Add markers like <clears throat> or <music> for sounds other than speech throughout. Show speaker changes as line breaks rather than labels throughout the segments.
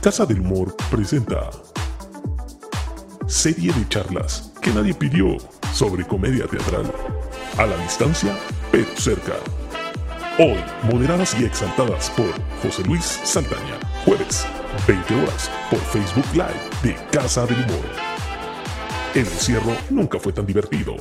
Casa del Humor presenta serie de charlas que nadie pidió sobre comedia teatral. A la distancia, pero cerca. Hoy, moderadas y exaltadas por José Luis Saldaña. Jueves, 20 horas, por Facebook Live de Casa del Humor. El encierro nunca fue tan divertido.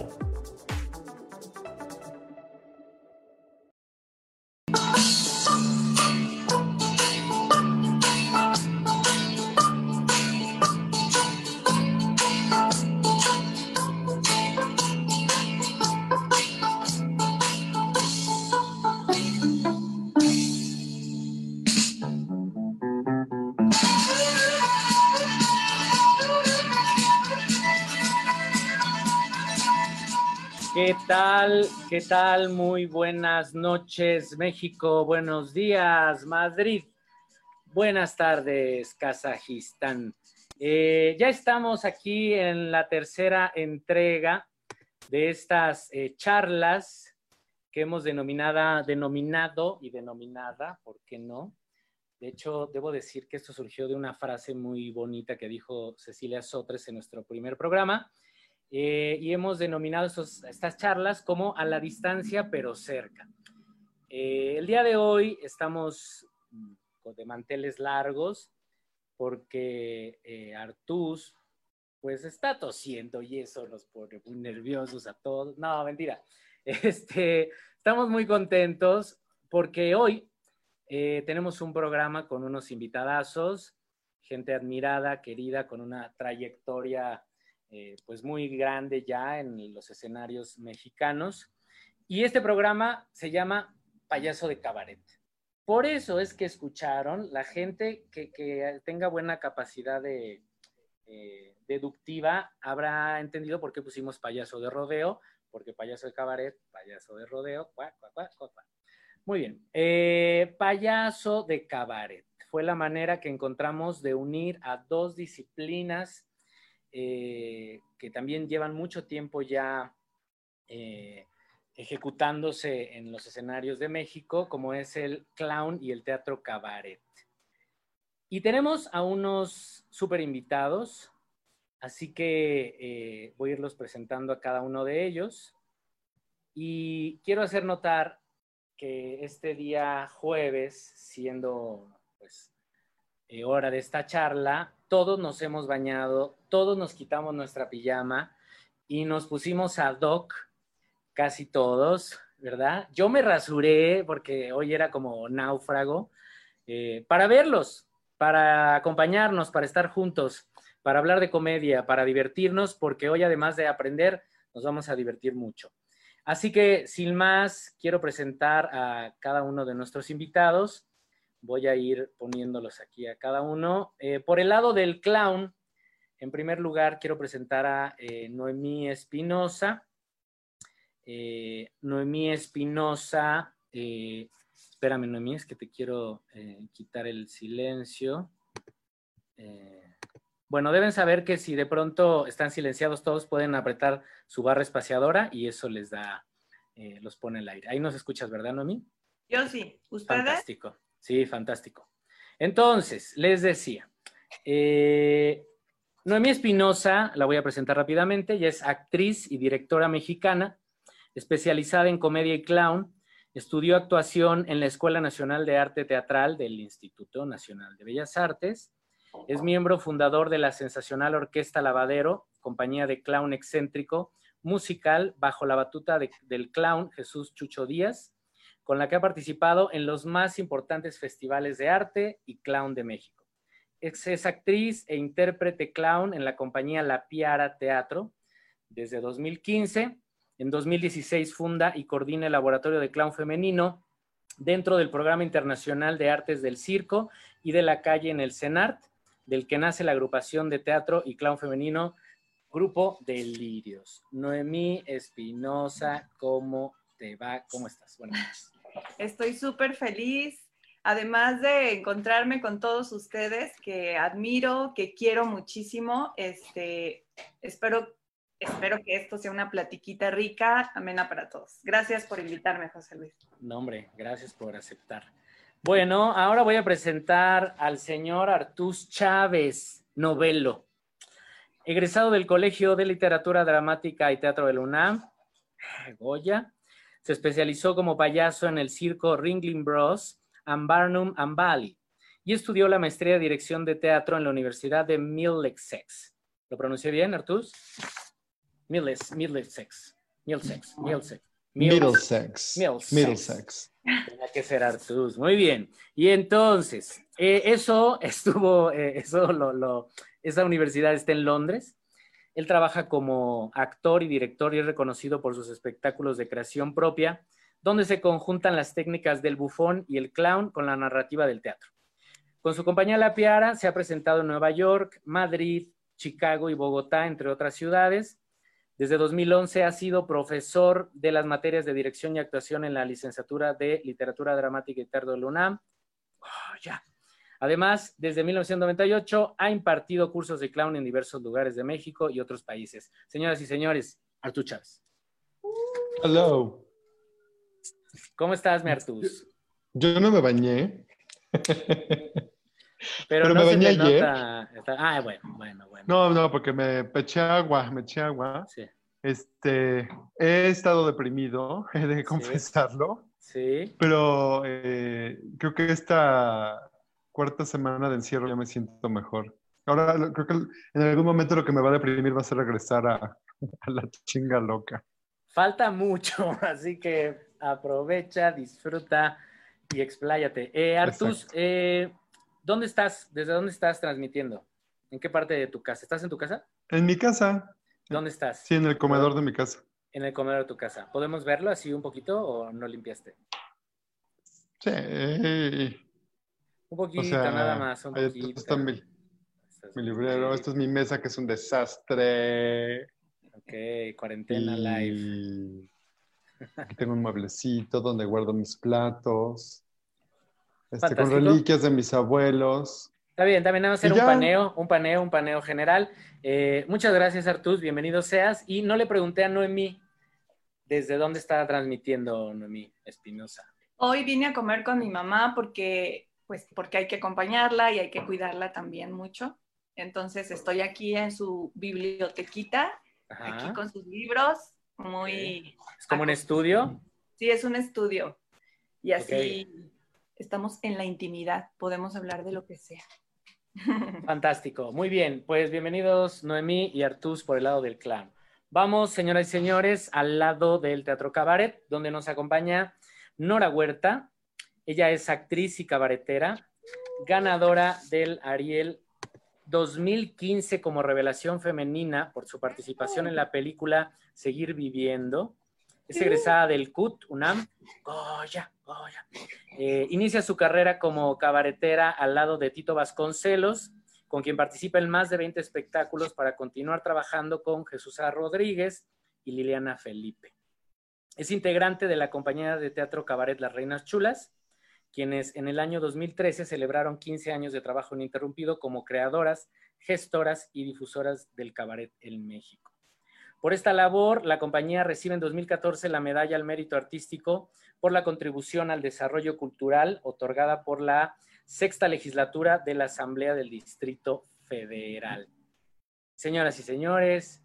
¿Qué tal? Muy buenas noches, México. Buenos días, Madrid. Buenas tardes, Kazajistán. Eh, ya estamos aquí en la tercera entrega de estas eh, charlas que hemos denominada, denominado y denominada, ¿por qué no? De hecho, debo decir que esto surgió de una frase muy bonita que dijo Cecilia Sotres en nuestro primer programa eh, y hemos denominado estas charlas como a la distancia pero cerca. Eh, el día de hoy estamos de manteles largos porque eh, Artús pues está tosiendo y eso nos pone muy nerviosos a todos. No, mentira. <laughs> Este, estamos muy contentos porque hoy tenemos un programa con unos invitadazos, gente admirada, querida, con una trayectoria eh, pues muy grande ya en los escenarios mexicanos. Y este programa se llama Payaso de Cabaret. Por eso es que escucharon la gente que, tenga buena capacidad de, eh, deductiva habrá entendido por qué pusimos payaso de rodeo, porque payaso de cabaret, payaso de rodeo, Muy bien, eh, payaso de cabaret fue la manera que encontramos de unir a dos disciplinas eh, que también llevan mucho tiempo ya eh, ejecutándose en los escenarios de México, como es el clown y el teatro cabaret. Y tenemos a unos super invitados, así que eh, voy a irlos presentando a cada uno de ellos. Y quiero hacer notar que este día jueves, siendo pues, hora de esta charla, todos nos hemos bañado, todos nos quitamos nuestra pijama y nos pusimos a doc, casi todos, ¿verdad? Yo me rasuré porque hoy era como náufrago, eh, para verlos, para acompañarnos, para estar juntos, para hablar de comedia, para divertirnos, porque hoy además de aprender, nos vamos a divertir mucho. Así que, sin más, quiero presentar a cada uno de nuestros invitados voy a ir poniéndolos aquí a cada uno. Eh, por el lado del clown, en primer lugar quiero presentar a eh, Noemí Espinosa. Eh, Noemí Espinosa, espérame Noemí, es que te quiero quitar el silencio. bueno, deben saber que si de pronto están silenciados todos, pueden apretar su barra espaciadora y eso les da, los pone al aire. Ahí nos escuchas, ¿verdad, Noemí?
Yo sí. ¿Ustedes?
Fantástico. Sí, fantástico. Entonces, les decía, eh, Noemí Espinosa, la voy a presentar rápidamente, ella es actriz y directora mexicana, especializada en comedia y clown, estudió actuación en la Escuela Nacional de Arte Teatral del Instituto Nacional de Bellas Artes, es miembro fundador de la sensacional Orquesta Lavadero, compañía de clown excéntrico, musical bajo la batuta del clown Jesús Chucho Díaz, con la que ha participado en los más importantes festivales de arte y clown de México. Es, actriz e intérprete clown en la compañía La Piara Teatro desde 2015. En 2016 funda y coordina el Laboratorio de Clown Femenino dentro del Programa Internacional de Artes del Circo y de la Calle en el CENART, del que nace la agrupación de teatro y clown femenino Grupo Delirios. Noemí Espinosa, ¿cómo te va? ¿Cómo estás?
Buenas noches. Estoy súper feliz, además de encontrarme con todos ustedes que admiro, que quiero muchísimo. Este, espero, espero que esto sea una platiquita rica, amena para todos. Gracias por invitarme, José Luis.
No, hombre, gracias por aceptar. Bueno, ahora voy a presentar al señor Artús Chávez, novelo, egresado del Colegio de Literatura Dramática y Teatro de la UNAM, Goya. Se especializó como payaso en el circo Ringling Bros. and Barnum and Bailey y estudió la maestría de dirección de teatro en la Universidad de Middlesex. ¿Lo pronuncié bien, Artús? Middlesex. Middlesex. Middlesex. Middlesex.
Middlesex. Middlesex.
Tenía que ser Artús. Muy bien. Y entonces, eh, eso <laughs> estuvo, eh, eso lo, lo, esa universidad está en Londres. Él trabaja como actor y director y es reconocido por sus espectáculos de creación propia, donde se conjuntan las técnicas del bufón y el clown con la narrativa del teatro. Con su compañía La Piara se ha presentado en Nueva York, Madrid, Chicago y Bogotá, entre otras ciudades. Desde 2011 ha sido profesor de las materias de dirección y actuación en la licenciatura de Literatura Dramática y Teatro de la. Oh, ya. Además, desde 1998 ha impartido cursos de clown en diversos lugares de México y otros países. Señoras y señores, Artú Chávez.
Hello.
¿Cómo estás, mi Artús?
Yo no me bañé. <laughs>
Pero,
Pero
no
me
se
bañé
te
ayer.
nota- Ah, bueno, bueno, bueno.
No, no, porque me eché agua, me eché agua.
Sí,
Este, he estado deprimido, <laughs> he de confesarlo,
sí.
pero eh, creo que esta cuarta semana de encierro ya me siento mejor. Ahora creo que en algún momento lo que me va a deprimir va a ser regresar a, <laughs> a la chinga loca.
Falta mucho, <laughs> así que aprovecha, disfruta y expláyate. Eh, Artus, eh, ¿dónde estás? ¿Desde dónde estás transmitiendo? ¿En qué parte de tu casa? ¿Estás en tu casa?
En mi casa,
¿Dónde estás?
sí, en el comedor de mi casa.
En el comedor de tu casa. ¿Podemos verlo así un poquito o no limpiaste?
Sí.
Un poquito,
O sea,
nada más, un
ahí
poquito.
está mi, mi librero, esta es mi mesa que es un desastre.
Ok, cuarentena live.
Aquí tengo un mueblecito donde guardo mis platos. Este, con reliquias de mis abuelos.
Está bien, también vamos a hacer un paneo, un paneo, un paneo general. Eh, muchas gracias, Artus, bienvenido seas. Y no le pregunté a Noemí desde dónde está transmitiendo Noemí Espinosa.
Hoy vine a comer con mi mamá porque, pues, porque hay que acompañarla y hay que cuidarla también mucho. Entonces estoy aquí en su bibliotequita,
Ajá.
aquí con sus libros, muy...
Es como un estudio.
Sí, es un estudio. Y así estamos en la intimidad, podemos hablar de lo que sea. <laughs>
Fantástico. Muy bien, pues bienvenidos Noemí y Artus por el lado del clan. Vamos, señoras y señores, al lado del Teatro Cabaret, donde nos acompaña Nora Huerta. Ella es actriz y cabaretera, ganadora del Ariel 2015 como revelación femenina por su participación en la película Seguir Viviendo. Es egresada del CUT, UNAM. Goya, Goya. Eh, inicia su carrera como cabaretera al lado de Tito Vasconcelos, con quien participa en más de 20 espectáculos para continuar trabajando con Jesús A. Rodríguez y Liliana Felipe. Es integrante de la compañía de teatro Cabaret Las Reinas Chulas, quienes en el año 2013 celebraron 15 años de trabajo ininterrumpido como creadoras, gestoras y difusoras del cabaret en México. Por esta labor, la compañía recibe en 2014 la medalla al mérito artístico por la contribución al desarrollo cultural otorgada por la sexta legislatura de la Asamblea del Distrito Federal. Señoras y señores,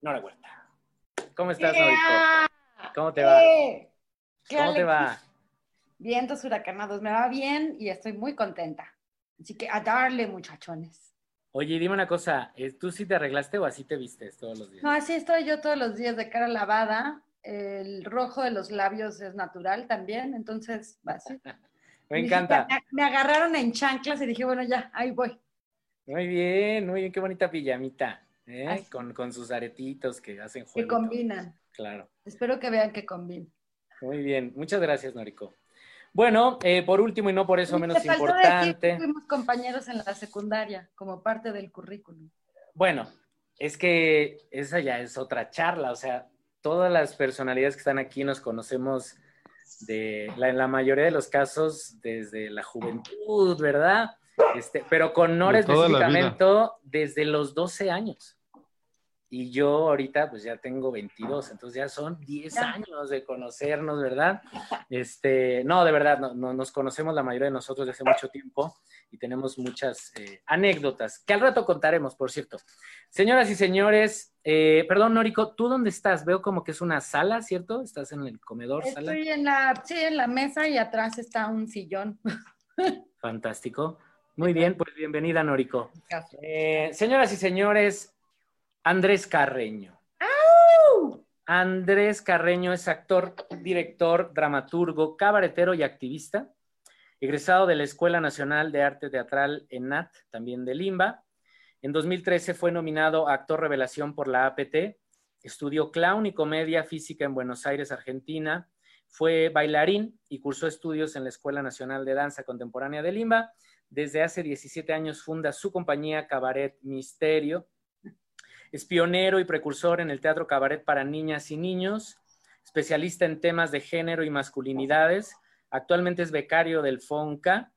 Nora Huerta. ¿Cómo estás, Norito? ¿Cómo te va?
¡Eh! ¡Qué
¿Cómo te va?
Vientos huracanados, me va bien y estoy muy contenta. Así que a darle, muchachones.
Oye, dime una cosa, ¿eh, ¿tú sí te arreglaste o así te vistes todos los días?
No, así estoy yo todos los días de cara lavada. El rojo de los labios es natural también, entonces va así. <laughs>
Me encanta.
Me, me agarraron en chanclas y dije, bueno, ya, ahí voy.
Muy bien, muy bien, qué bonita pijamita, ¿eh? Con, con sus aretitos que hacen
Que
juego.
combinan.
Claro.
Espero que vean que combinan.
Muy bien, muchas gracias, Norico. Bueno, eh, por último y no por eso
Y
menos
te faltó decir que
importante.
Fuimos compañeros en la secundaria como parte del currículum.
Bueno, es que esa ya es otra charla, o sea, todas las personalidades que están aquí nos conocemos de la, en la mayoría de los casos desde la juventud, ¿verdad? Este, pero con Nora
De
específicamente desde los 12 años. Y yo ahorita pues ya tengo 22, entonces ya son 10 años de conocernos, ¿verdad? <laughs> Este, no, de verdad, no, nos conocemos la mayoría de nosotros desde hace mucho tiempo y tenemos muchas eh, anécdotas que al rato contaremos, por cierto. Señoras y señores, eh, perdón, Norico, ¿tú dónde estás? Veo como que es una sala, ¿cierto? ¿Estás en el comedor?
Estoy en la, sí, en la mesa y atrás está un sillón. <laughs>
Fantástico. Muy bien, pues bienvenida, Norico. Eh, señoras y señores, Andrés Carreño. Andrés Carreño es actor, director, dramaturgo, cabaretero y activista, egresado de la Escuela Nacional de Arte Teatral ENAT, también de Limba. En 2013 fue nominado a Actor Revelación por la APT, estudió clown y comedia física en Buenos Aires, Argentina, fue bailarín y cursó estudios en la Escuela Nacional de Danza Contemporánea de Limba. Desde hace 17 años funda su compañía Cabaret Misterio, es pionero y precursor en el teatro cabaret para niñas y niños, especialista en temas de género y masculinidades. Actualmente es becario del FONCA,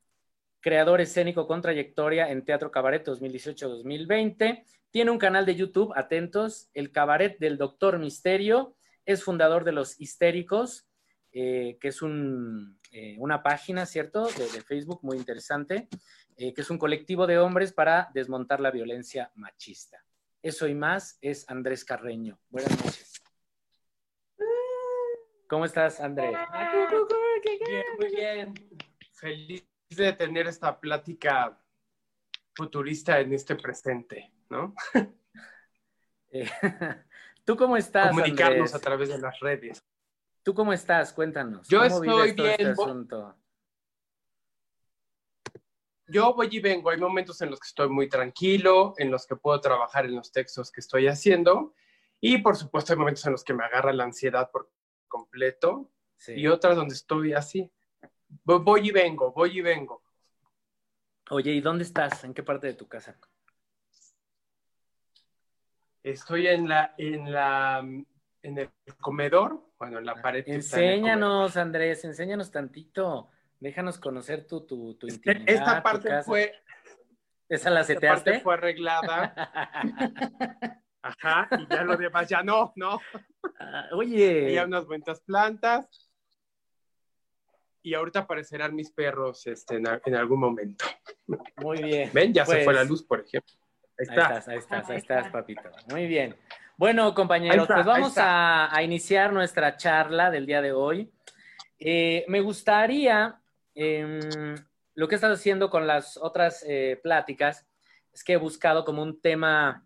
creador escénico con trayectoria en Teatro Cabaret 2018-2020. Tiene un canal de YouTube, atentos, El Cabaret del Doctor Misterio. Es fundador de Los Histéricos, eh, que es eh, una página, ¿cierto?, de, Facebook muy interesante, eh, que es un colectivo de hombres para desmontar la violencia machista. Eso y más es Andrés Carreño. Buenas noches. ¿Cómo estás, Andrés?
Bien, muy bien. Feliz de tener esta plática futurista en este presente, ¿no? <laughs>
Eh, <laughs> ¿Tú cómo estás?
Comunicarnos a través de las redes.
¿Tú cómo estás? Cuéntanos.
Yo estoy bien. Este yo voy y vengo. Hay momentos en los que estoy muy tranquilo, en los que puedo trabajar en los textos que estoy haciendo. Y por supuesto hay momentos en los que me agarra la ansiedad por completo. Y otras donde estoy así. Voy y vengo, voy y vengo.
Oye, ¿y dónde estás? ¿En qué parte de tu casa?
Estoy en la, en la, en el comedor, bueno, en la pared.
Enséñanos, Andrés, enséñanos tantito. Déjanos conocer tu, tu, tu
este, intimidad. Esta parte fue.
¿Esa la seteaste?
Esta parte fue arreglada. <laughs> Ajá, y ya lo demás ya no, no.
Ah, oye.
Hay unas buenas plantas. Y ahorita aparecerán mis perros este, en, algún momento.
Muy bien.
Ven, ya se fue la pues, luz, por ejemplo.
Ahí, estás, ahí estás, ahí estás, papito. Muy bien. Bueno, compañeros, pues vamos a, a, iniciar nuestra charla del día de hoy. Eh, me gustaría Em, lo que he estado haciendo con las otras eh, pláticas es que he buscado como un tema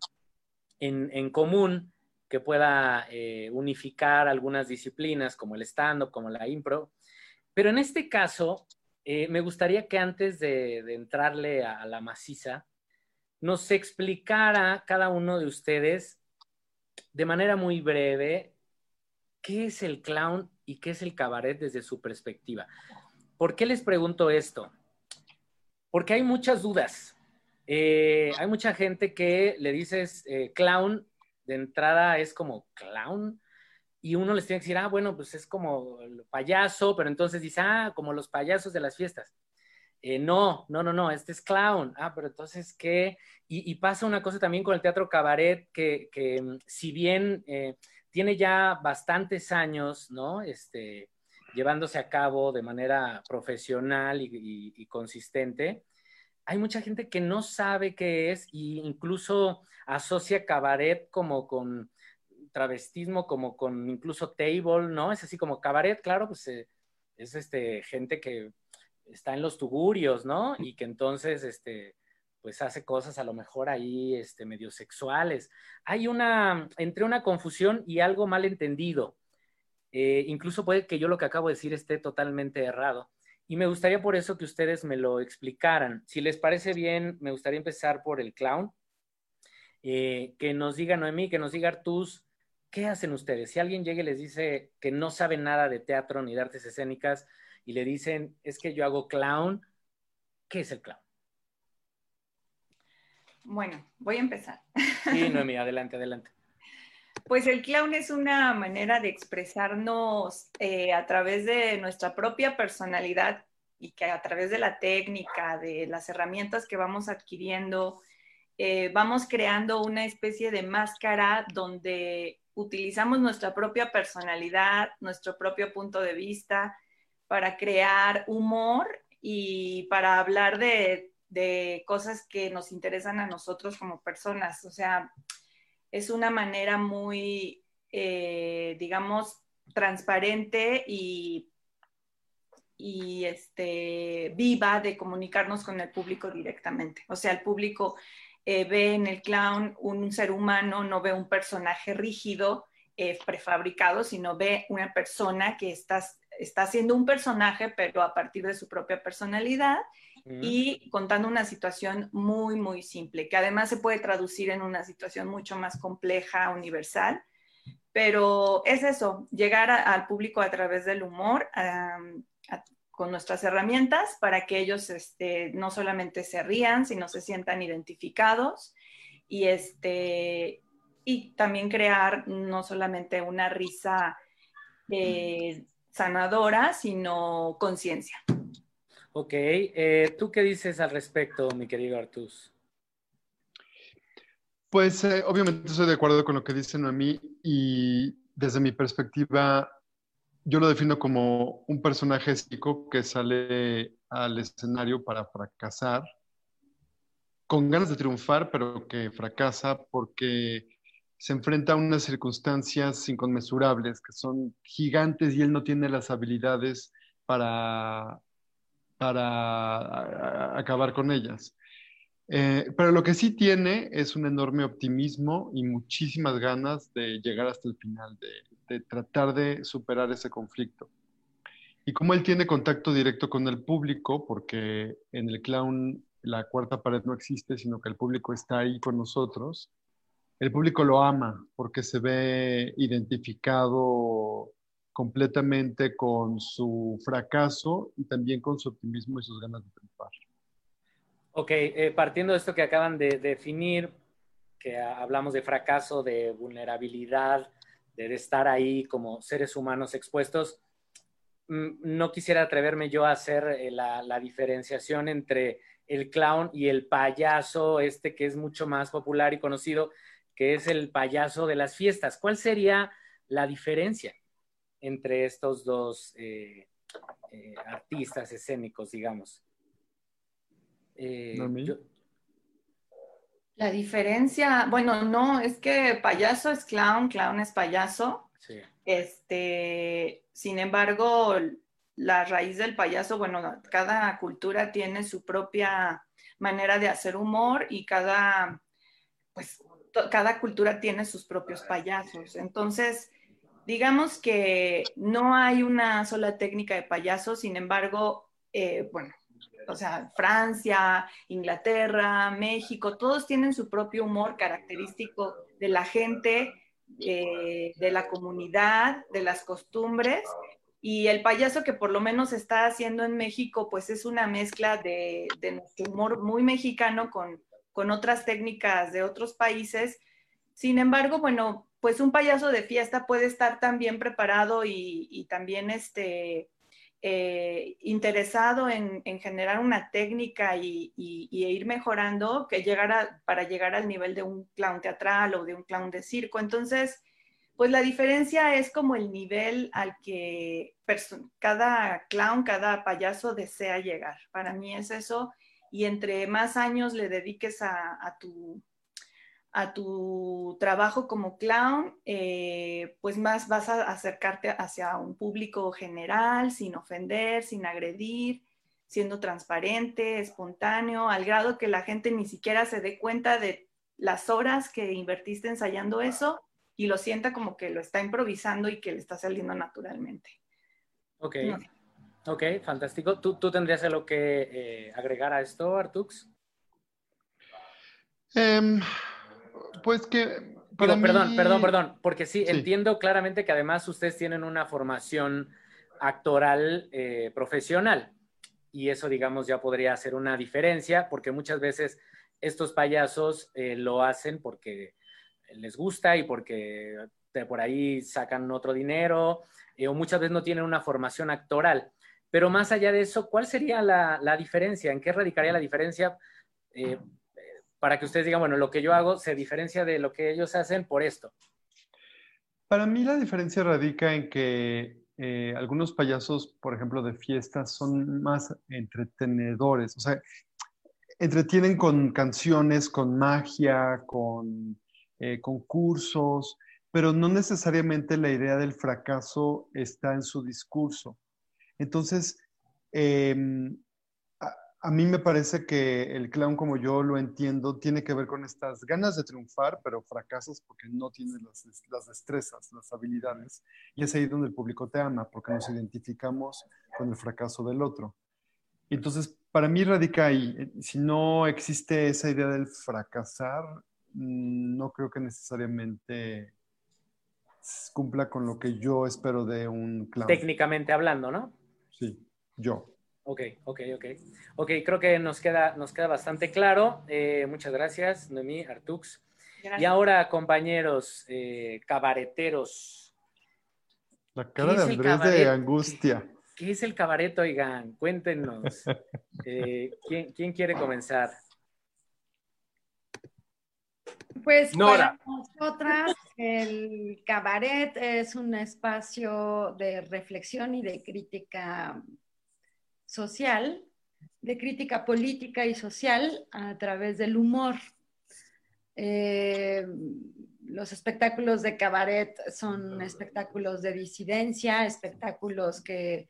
en, común que pueda eh, unificar algunas disciplinas como el stand-up, como la impro. Pero en este caso, eh, me gustaría que antes de, de, entrarle a la maciza, nos explicara cada uno de ustedes de manera muy breve qué es el clown y qué es el cabaret desde su perspectiva. ¿Por qué les pregunto esto? Porque hay muchas dudas. Eh, hay mucha gente que le dices eh, clown, de entrada es como clown, y uno les tiene que decir, ah, bueno, pues es como payaso, pero entonces dice, ah, como los payasos de las fiestas. Eh, no, no, no, no, este es clown. Ah, pero entonces, ¿qué? Y, pasa una cosa también con el teatro cabaret, que, que mm, si bien tiene ya bastantes años, ¿no? Este, llevándose a cabo de manera profesional y, consistente, hay mucha gente que no sabe qué es e incluso asocia cabaret como con travestismo, como con incluso table, ¿no? Es así como cabaret, claro, pues eh, es este, gente que está en los tugurios, ¿no? Y que entonces, este, pues hace cosas a lo mejor ahí, este, medio sexuales. Hay una, entre una confusión y algo mal entendido. Eh, incluso puede que yo lo que acabo de decir esté totalmente errado. Y me gustaría por eso que ustedes me lo explicaran. Si les parece bien, me gustaría empezar por el clown. Eh, que nos diga Noemí, que nos diga Artus, ¿qué hacen ustedes? Si alguien llega y les dice que no sabe nada de teatro ni de artes escénicas y le dicen, es que yo hago clown, ¿qué es el clown?
Bueno, voy a empezar.
Sí, <laughs> Noemí, adelante, adelante.
Pues el clown es una manera de expresarnos eh, a través de nuestra propia personalidad y que a través de la técnica, de las herramientas que vamos adquiriendo eh, vamos creando una especie de máscara donde utilizamos nuestra propia personalidad, nuestro propio punto de vista para crear humor y para hablar de, cosas que nos interesan a nosotros como personas. O sea, es una manera muy, eh, digamos, transparente y, y este, viva de comunicarnos con el público directamente. O sea, el público eh, ve en el clown un ser humano, no ve un personaje rígido, eh, prefabricado, sino ve una persona que está, está haciendo un personaje, pero a partir de su propia personalidad y contando una situación muy, muy simple, que además se puede traducir en una situación mucho más compleja, universal. Pero es eso, llegar al público a través del humor, con nuestras herramientas para que ellos este, no solamente se rían, sino se sientan identificados y, este, y también crear no solamente una risa eh, sanadora, sino conciencia.
Ok, eh, ¿tú qué dices al respecto, mi querido Artus?
Pues eh, obviamente estoy de acuerdo con lo que dicen a mí y desde mi perspectiva yo lo defino como un personaje psico que sale al escenario para fracasar, con ganas de triunfar, pero que fracasa porque se enfrenta a unas circunstancias inconmensurables que son gigantes y él no tiene las habilidades para, para acabar con ellas. Eh, pero lo que sí tiene es un enorme optimismo y muchísimas ganas de llegar hasta el final, de, de tratar de superar ese conflicto. Y como él tiene contacto directo con el público, porque en el clown la cuarta pared no existe, sino que el público está ahí con nosotros, el público lo ama porque se ve identificado completamente con su fracaso y también con su optimismo y sus ganas de triunfar.
Ok, eh, partiendo de esto que acaban de definir, que hablamos de fracaso, de vulnerabilidad, de estar ahí como seres humanos expuestos, mm, no quisiera atreverme yo a hacer eh, la, diferenciación entre el clown y el payaso, este que es mucho más popular y conocido, que es el payaso de las fiestas. ¿Cuál sería la diferencia entre estos dos eh, eh, artistas escénicos, digamos?
La diferencia, bueno, no, es que payaso es clown, clown es payaso. Sí. Este, sin embargo, la raíz del payaso, bueno, cada cultura tiene su propia manera de hacer humor y cada, pues, cada cultura tiene sus propios payasos. Entonces, digamos que no hay una sola técnica de payaso, sin embargo, eh, bueno, o sea, Francia, Inglaterra, México, todos tienen su propio humor característico de la gente, eh, de la comunidad, de las costumbres. Y el payaso que por lo menos está haciendo en México, pues es una mezcla de, nuestro humor muy mexicano con, otras técnicas de otros países. Sin embargo, bueno, pues un payaso de fiesta puede estar tan bien preparado y, y también este, eh, interesado en, generar una técnica y, ir mejorando que llegara para llegar al nivel de un clown teatral o de un clown de circo. Entonces, pues la diferencia es como el nivel al que cada clown, cada payaso desea llegar. Para mí es eso. Y entre más años le dediques a tu a tu trabajo como clown, eh, pues más vas a acercarte hacia un público general, sin ofender, sin agredir, siendo transparente, espontáneo, al grado que la gente ni siquiera se dé cuenta de las horas que invertiste ensayando eso y lo sienta como que lo está improvisando y que le está saliendo naturalmente.
Ok, ok, fantástico. ¿Tú, ¿Tú, tendrías algo que eh, agregar a esto, Artux?
Um... Pues que...
Perdón, perdón, perdón, porque sí, entiendo claramente que además ustedes tienen una formación actoral eh, profesional y eso, digamos, ya podría ser una diferencia porque muchas veces estos payasos eh, lo hacen porque les gusta y porque por ahí sacan otro dinero eh, o muchas veces no tienen una formación actoral. Pero más allá de eso, ¿cuál sería la, la diferencia? ¿En qué radicaría la diferencia? Para que ustedes digan, bueno, lo que yo hago se diferencia de lo que ellos hacen por esto.
Para mí la diferencia radica en que eh, algunos payasos, por ejemplo, de fiestas, son más entretenedores, o sea, entretienen con canciones, con magia, con eh, concursos, pero no necesariamente la idea del fracaso está en su discurso. Entonces, em, a, mí me parece que el clown, como yo lo entiendo, tiene que ver con estas ganas de triunfar, pero fracasas porque no tienes las, las destrezas, las habilidades. Y es ahí donde el público te ama, porque nos identificamos con el fracaso del otro. Entonces, para mí radica ahí. Si no existe esa idea del fracasar, mm, no creo que necesariamente cumpla con lo que yo espero de un clown.
Técnicamente hablando, ¿no?
Sí, yo.
Ok, ok, ok. Ok, creo que nos queda, nos queda bastante claro. Eh, muchas gracias, Noemí, Artux. Y ahora, compañeros eh, cabareteros.
La cara de Andrés de angustia.
¿Qué, es el cabaret, oigan? Cuéntenos. <laughs> Eh, ¿quién, quiere comenzar?
Pues para nosotras el cabaret es un espacio de reflexión y de crítica social, de crítica política y social a través del humor. Eh, los espectáculos de cabaret son espectáculos de disidencia, espectáculos que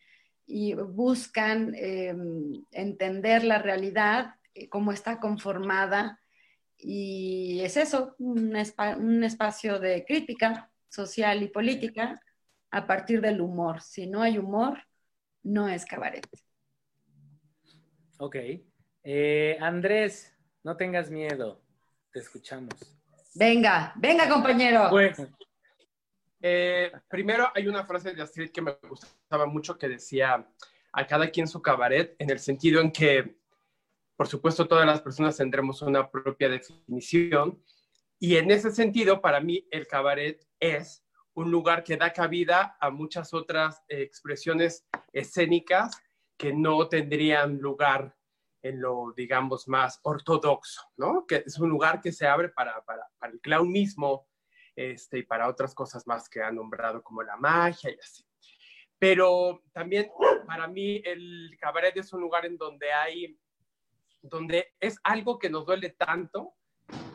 buscan em, entender la realidad, eh, cómo está conformada, y es eso, un, un espacio de crítica social y política a partir del humor. Si no hay humor, no es cabaret.
Ok. Eh, Andrés, no tengas miedo. Te escuchamos.
Venga, venga, compañero.
Pues, eh, primero hay una frase de Astrid que me gustaba mucho que decía a cada quien su cabaret, en el sentido en que, por supuesto, todas las personas tendremos una propia definición. Y en ese sentido, para mí, el cabaret es un lugar que da cabida a muchas otras expresiones escénicas que no tendrían lugar en lo, digamos, más ortodoxo, ¿no? Que es un lugar que se abre para, para, para el clown mismo este, y para otras cosas más que ha nombrado como la magia y así. Pero también para mí el cabaret es un lugar en donde hay, donde es algo que nos duele tanto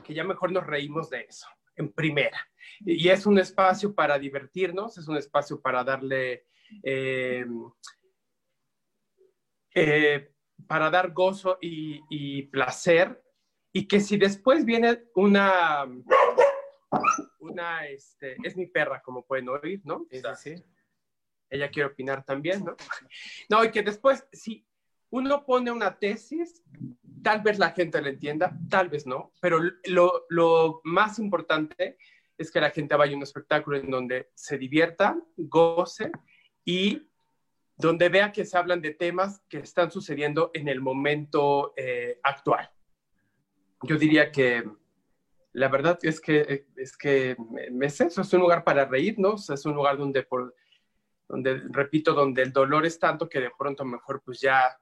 que ya mejor nos reímos de eso, en primera. Y es un espacio para divertirnos, es un espacio para darle... Eh, eh, para dar gozo y, placer, y que si después viene una, una, este, es mi perra, como pueden oír, ¿no?
Sí, sí.
Ella quiere opinar también, ¿no? <laughs> No, y que después, si uno pone una tesis, tal vez la gente la entienda, tal vez no, pero lo, lo más importante es que la gente vaya a un espectáculo en donde se divierta, goce y donde vea que se hablan de temas que están sucediendo en el momento eh, actual. Yo diría que la verdad es que, es que es eso, es un lugar para reírnos, es un lugar donde, por, donde, repito, donde el dolor es tanto que de pronto mejor pues ya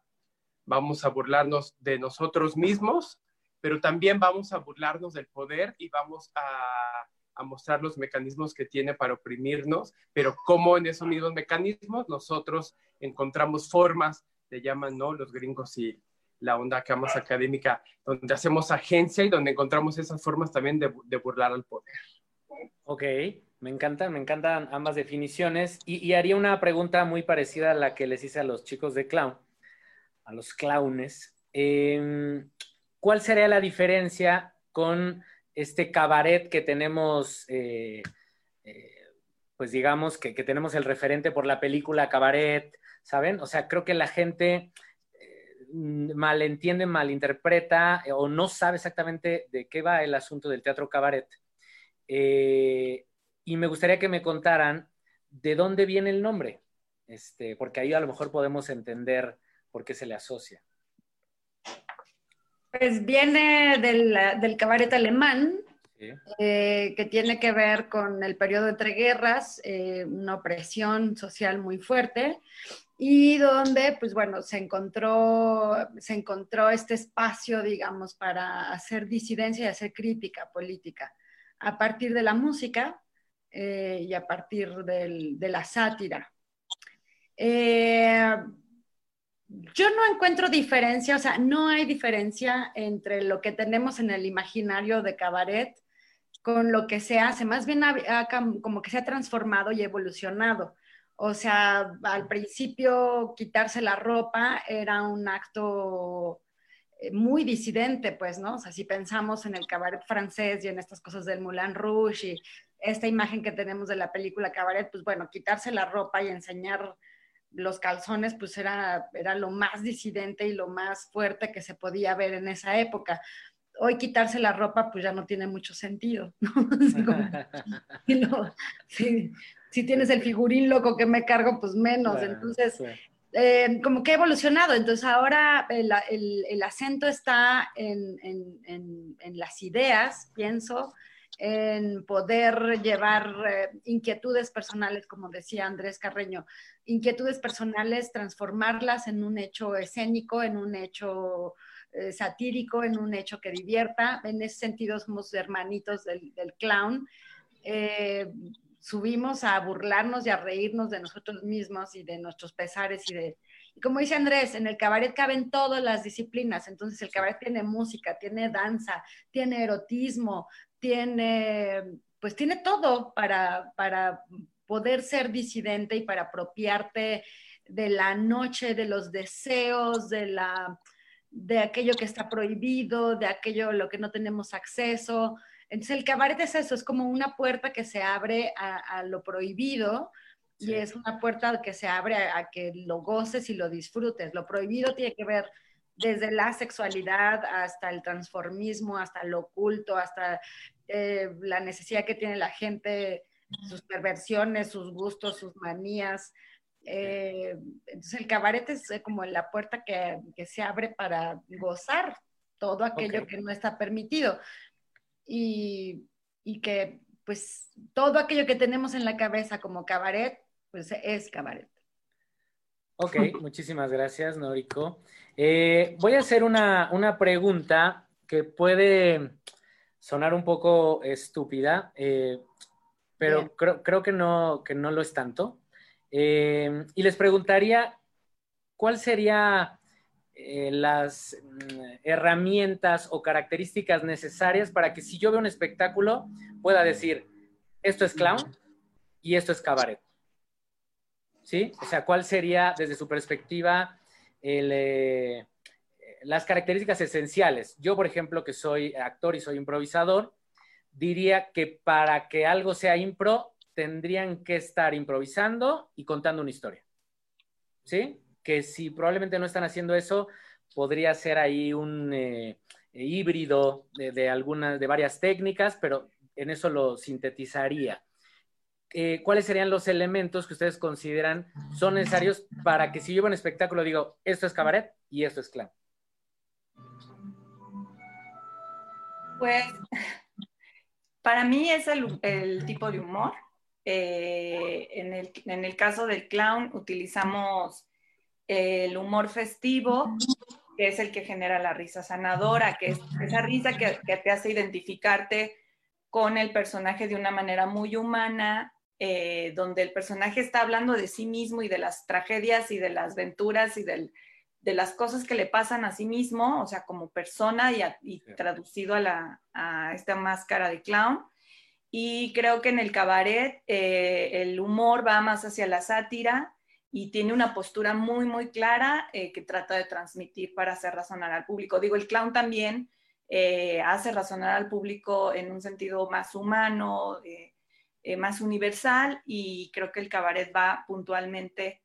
vamos a burlarnos de nosotros mismos, pero también vamos a burlarnos del poder y vamos a a mostrar los mecanismos que tiene para oprimirnos, pero cómo en esos mismos mecanismos nosotros encontramos formas, le llaman, ¿no? Los gringos y la onda que más académica, donde hacemos agencia y donde encontramos esas formas también de, burlar al poder.
Ok, me encantan, me encantan ambas definiciones y, haría una pregunta muy parecida a la que les hice a los chicos de clown, a los clownes. Em, ¿Cuál sería la diferencia con este cabaret que tenemos, eh, eh, pues digamos que, tenemos el referente por la película Cabaret, ¿saben? O sea, creo que la gente eh, malentiende, malinterpreta o no sabe exactamente de qué va el asunto del teatro cabaret. y me gustaría que me contaran de dónde viene el nombre, este, porque ahí a lo mejor podemos entender por qué se le asocia.
Pues viene del, del cabaret alemán, eh, que tiene que ver con el periodo entre guerras, eh, una opresión social muy fuerte, y donde, pues bueno, se encontró, se encontró este espacio, digamos, para hacer disidencia y hacer crítica política a partir de la música eh, y a partir del, de la sátira. Eh, yo no encuentro diferencia, o sea, no hay diferencia entre lo que tenemos en el imaginario de cabaret con lo que se hace, más bien como que se ha transformado y evolucionado. O sea, al principio quitarse la ropa era un acto eh, muy disidente, pues, ¿no? O sea, si pensamos en el cabaret francés y en estas cosas del Moulin Rouge y esta imagen que tenemos de la película Cabaret, pues bueno, quitarse la ropa y enseñar los calzones, pues era, era lo más disidente y lo más fuerte que se podía ver en esa época. Hoy quitarse la ropa, pues ya no tiene mucho sentido, <laughs> ¿no? <laughs> si tienes el figurín loco que me cargo, pues menos. Entonces, eh, como que ha evolucionado. Entonces, ahora el, acento está en, las ideas, pienso, en poder llevar eh, inquietudes personales, como decía Andrés Carreño, inquietudes personales, transformarlas en un hecho escénico, en un hecho eh, satírico, en un hecho que divierta. En ese sentido, somos hermanitos del, clown subimos a burlarnos y a reírnos de nosotros mismos y de nuestros pesares y de... Y como dice Andrés, en el cabaret caben todas las disciplinas, entonces el cabaret tiene música, tiene danza, tiene erotismo, tiene, pues tiene todo para, para poder ser disidente y para apropiarte de la noche, de los deseos, de la de aquello que está prohibido, de aquello a lo que no tenemos acceso, entonces el cabaret es eso, es como una puerta que se abre a, lo prohibido y es una puerta que se abre a, que lo goces y lo disfrutes. Lo prohibido tiene que ver desde la sexualidad hasta el transformismo, hasta lo oculto, hasta eh, la necesidad que tiene la gente, sus perversiones, sus gustos, sus manías. Eh, entonces el cabaret es eh, como la puerta que, se abre para gozar todo aquello que no está permitido y, que pues todo aquello que tenemos en la cabeza como cabaret, pues es cabaret.
Ok, muchísimas gracias, Noriko. Eh, voy a hacer una, pregunta que puede sonar un poco estúpida, eh, pero creo, que, no, que no lo es tanto. Eh, y les preguntaría, ¿cuál sería las mm, herramientas o características necesarias para que si yo veo un espectáculo pueda decir, esto es clown y esto es cabaret. ¿Sí? O sea, ¿cuál sería desde su perspectiva eh, las características esenciales? Yo, por ejemplo, que soy actor y soy improvisador, diría que para que algo sea impro, tendrían que estar improvisando y contando una historia. ¿Sí? que si probablemente no están haciendo eso, podría ser ahí un eh, híbrido de, algunas, de varias técnicas, pero en eso lo sintetizaría. Eh, ¿Cuáles serían los elementos que ustedes consideran son necesarios para que si yo un espectáculo digo, esto es cabaret y esto es clown?
Pues <laughs> para mí es el, tipo de humor. Eh, en, el, en, el, caso del clown utilizamos el humor festivo, que es el que genera la risa sanadora, que es esa risa que, te hace identificarte con el personaje de una manera muy humana, eh, donde el personaje está hablando de sí mismo y de las tragedias y de las aventuras y de las cosas que le pasan a sí mismo, o sea, como persona y, traducido a, esta máscara de clown. Y creo que en el cabaret eh, el humor va más hacia la sátira, y tiene una postura muy, muy clara eh, que trata de transmitir para hacer razonar al público. Digo, el clown también eh, hace razonar al público en un sentido más humano, eh, más universal, y creo que el cabaret va puntualmente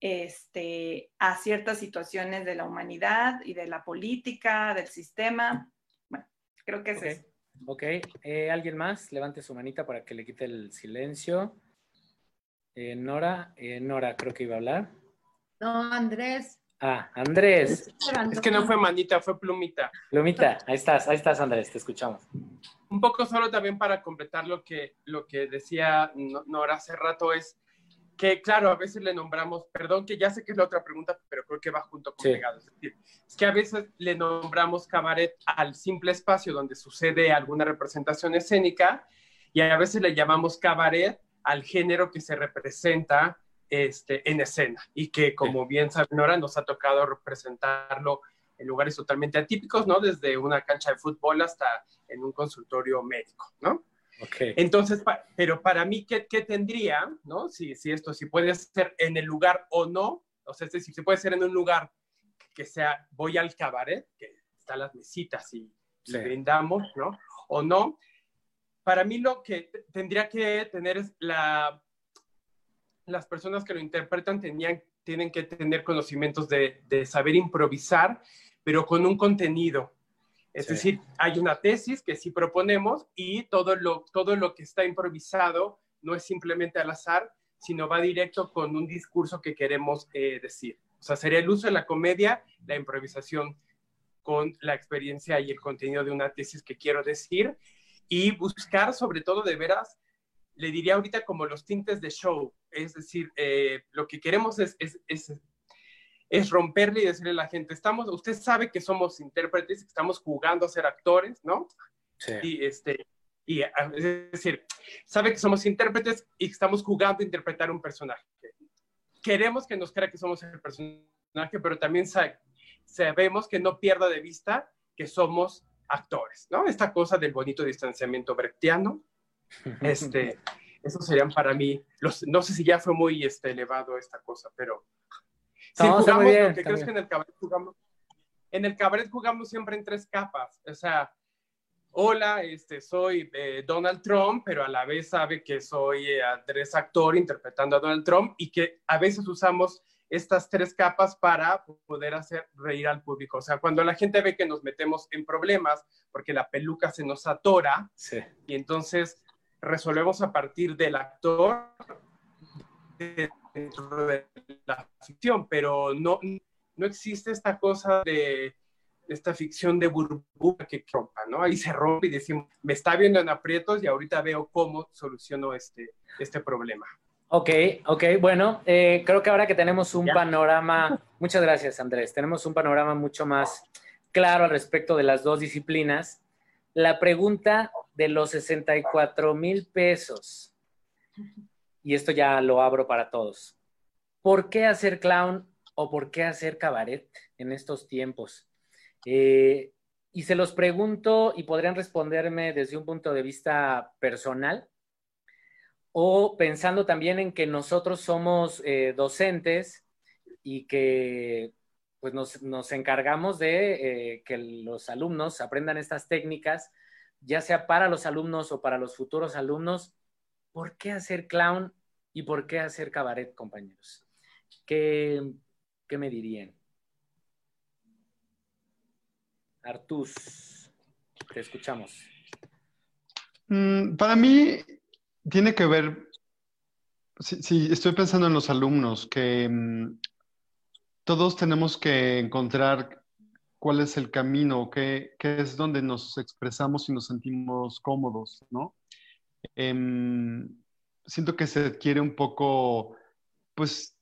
este, a ciertas situaciones de la humanidad y de la política, del sistema. Bueno, creo que es eso.
Ok, ¿alguien más? Levante su manita para que le quite el silencio. Eh, Nora, eh, Nora creo que iba a hablar.
No, Andrés.
Ah, Andrés.
Es que no fue manita, fue plumita.
Plumita, ahí estás, ahí estás Andrés, te escuchamos.
Un poco solo también para completar lo que, lo que decía Nora hace rato es que, claro, a veces le nombramos, perdón, que ya sé que es la otra pregunta, pero creo que va junto con sí. Es decir, es que a veces le nombramos cabaret al simple espacio donde sucede alguna representación escénica y a veces le llamamos cabaret al género que se representa este, en escena y que, como bien saben Nora, nos ha tocado representarlo en lugares totalmente atípicos, ¿no? Desde una cancha de fútbol hasta en un consultorio médico, ¿no?
Okay.
Entonces, pero para mí, ¿qué, ¿qué, tendría, no? Si, si esto, si puede ser en el lugar o no, o sea, es decir, si puede ser en un lugar que sea, voy al cabaret, que están las mesitas y, sí. y brindamos, ¿no? O no. Para mí lo que tendría que tener es la, las personas que lo interpretan tenían, tienen que tener conocimientos de, de saber improvisar, pero con un contenido, es sí. decir, hay una tesis que sí proponemos y todo lo, todo lo que está improvisado no es simplemente al azar, sino va directo con un discurso que queremos eh, decir. O sea, sería el uso de la comedia, la improvisación con la experiencia y el contenido de una tesis que quiero decir y buscar sobre todo de veras, le diría ahorita como los tintes de show, es decir, eh, lo que queremos es, es, es es romperle y decirle a la gente, estamos, usted sabe que somos intérpretes, que estamos jugando a ser actores, ¿no?
Sí.
Y este, y es decir, sabe que somos intérpretes y estamos jugando a interpretar un personaje. Queremos que nos crea que somos el personaje, pero también sabe, sabemos que no pierda de vista que somos actores, ¿no? Esta cosa del bonito distanciamiento brechtiano, este, <laughs> esos serían para mí, los, no sé si ya fue muy este, elevado esta cosa, pero si no, jugamos, bien, ¿qué crees que en el cabaret jugamos? En el cabaret jugamos siempre en tres capas. O sea, hola, este, soy eh, Donald Trump, pero a la vez sabe que soy eh, Andrés actor interpretando a Donald Trump y que a veces usamos estas tres capas para poder hacer reír al público. O sea, cuando la gente ve que nos metemos en problemas porque la peluca se nos atora
sí.
y entonces resolvemos a partir del actor de dentro de la ficción, pero no, no existe esta cosa de esta ficción de burbuja que rompa, ¿no? Ahí se rompe y decimos, me está viendo en aprietos y ahorita veo cómo soluciono este, este problema.
Ok, ok, bueno, eh, creo que ahora que tenemos un ¿Ya? panorama, <laughs> muchas gracias Andrés, tenemos un panorama mucho más claro al respecto de las dos disciplinas. La pregunta de los 64 mil pesos, y esto ya lo abro para todos. ¿Por qué hacer clown o por qué hacer cabaret en estos tiempos? Eh, y se los pregunto y podrían responderme desde un punto de vista personal o pensando también en que nosotros somos eh, docentes y que pues nos, nos encargamos de eh, que los alumnos aprendan estas técnicas, ya sea para los alumnos o para los futuros alumnos. ¿Por qué hacer clown y por qué hacer cabaret, compañeros? ¿Qué, qué me dirían? Artus, te escuchamos.
Mm, para mí tiene que ver, sí, estoy pensando en los alumnos, que mm, todos tenemos que encontrar cuál es el camino, qué, qué, es donde nos expresamos y nos sentimos cómodos, ¿no? Eh, siento que se adquiere un poco, pues,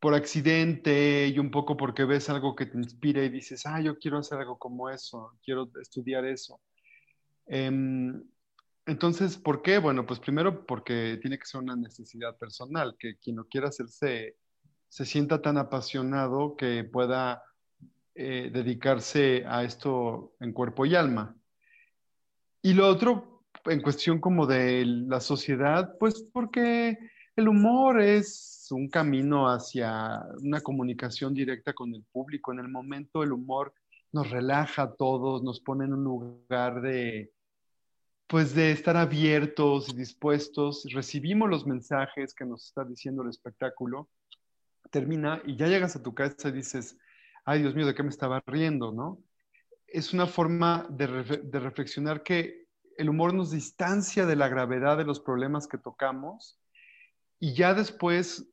por accidente y un poco porque ves algo que te inspira y dices, ah, yo quiero hacer algo como eso, quiero estudiar eso. Eh, entonces, ¿por qué? Bueno, pues primero porque tiene que ser una necesidad personal, que quien lo quiera hacerse se sienta tan apasionado que pueda eh, dedicarse a esto en cuerpo y alma. Y lo otro, en cuestión como de la sociedad, pues porque el humor es un camino hacia una comunicación directa con el público. En el momento el humor nos relaja a todos, nos pone en un lugar de, pues de estar abiertos y dispuestos. Recibimos los mensajes que nos está diciendo el espectáculo, termina y ya llegas a tu casa y dices, ay Dios mío, ¿de qué me estaba riendo? ¿no? Es una forma de, de reflexionar que el humor nos distancia de la gravedad de los problemas que tocamos y ya después,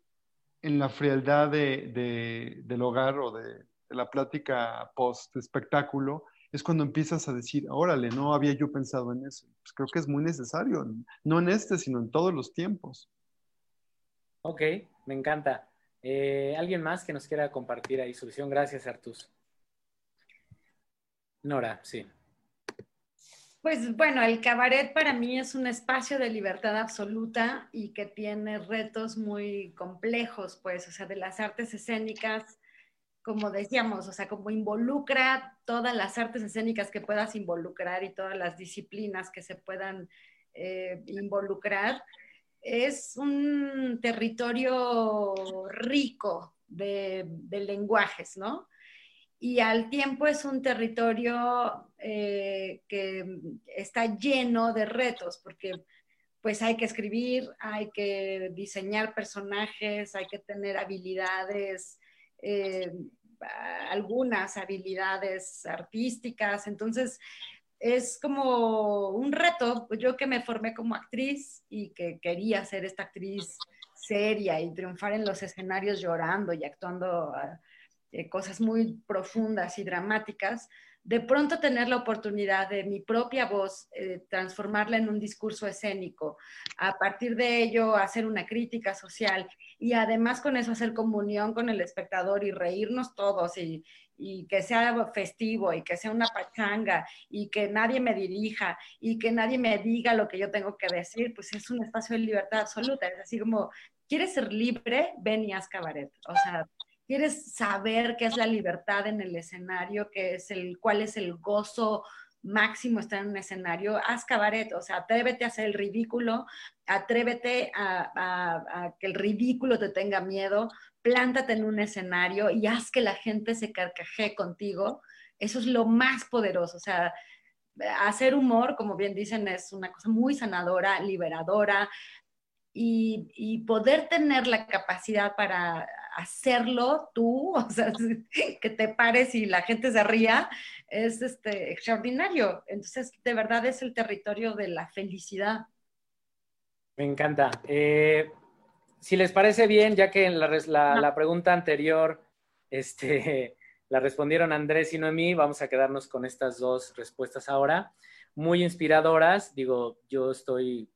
en la frialdad de, de, del hogar o de, la plática post-espectáculo, es cuando empiezas a decir, órale, no había yo pensado en eso. Pues creo que es muy necesario, no en este, sino en todos los tiempos.
Ok, me encanta. Eh, ¿Alguien más que nos quiera compartir ahí su? Gracias, Artus. Nora, sí.
Pues bueno, el cabaret para mí es un espacio de libertad absoluta y que tiene retos muy complejos, pues, o sea, de las artes escénicas, como decíamos, o sea, como involucra todas las artes escénicas que puedas involucrar y todas las disciplinas que se puedan eh, involucrar, es un territorio rico de, lenguajes, ¿no? Y al tiempo es un territorio eh, que está lleno de retos, porque pues hay que escribir, hay que diseñar personajes, hay que tener habilidades, eh, algunas habilidades artísticas. Entonces, es como un reto, yo que me formé como actriz y que quería ser esta actriz seria y triunfar en los escenarios llorando y actuando eh, cosas muy profundas y dramáticas, de pronto tener la oportunidad de mi propia voz, eh, transformarla en un discurso escénico, a partir de ello hacer una crítica social y además con eso hacer comunión con el espectador y reírnos todos y, que sea festivo y que sea una pachanga y que nadie me dirija y que nadie me diga lo que yo tengo que decir, pues es un espacio de libertad absoluta. Es así como, ¿quieres ser libre? Ven y haz cabaret. O sea, ¿quieres saber qué es la libertad en el escenario? ¿Qué es el, ¿Cuál es el gozo máximo estar en un escenario? Haz cabaret, o sea, atrévete a hacer el ridículo, atrévete a, que el ridículo te tenga miedo, plántate en un escenario y haz que la gente se carcajee contigo. Eso es lo más poderoso. O sea, hacer humor, como bien dicen, es una cosa muy sanadora, liberadora. Y, poder tener la capacidad para hacerlo tú, <laughs> o sea, que te pares y la gente se ría, es este, extraordinario. Entonces, de verdad es el territorio de la felicidad.
Me encanta. Eh, si les parece bien, ya que en la, pregunta anterior este, <laughs> la respondieron Andrés y Noemí, vamos a quedarnos con estas dos respuestas ahora. Muy inspiradoras, digo, yo estoy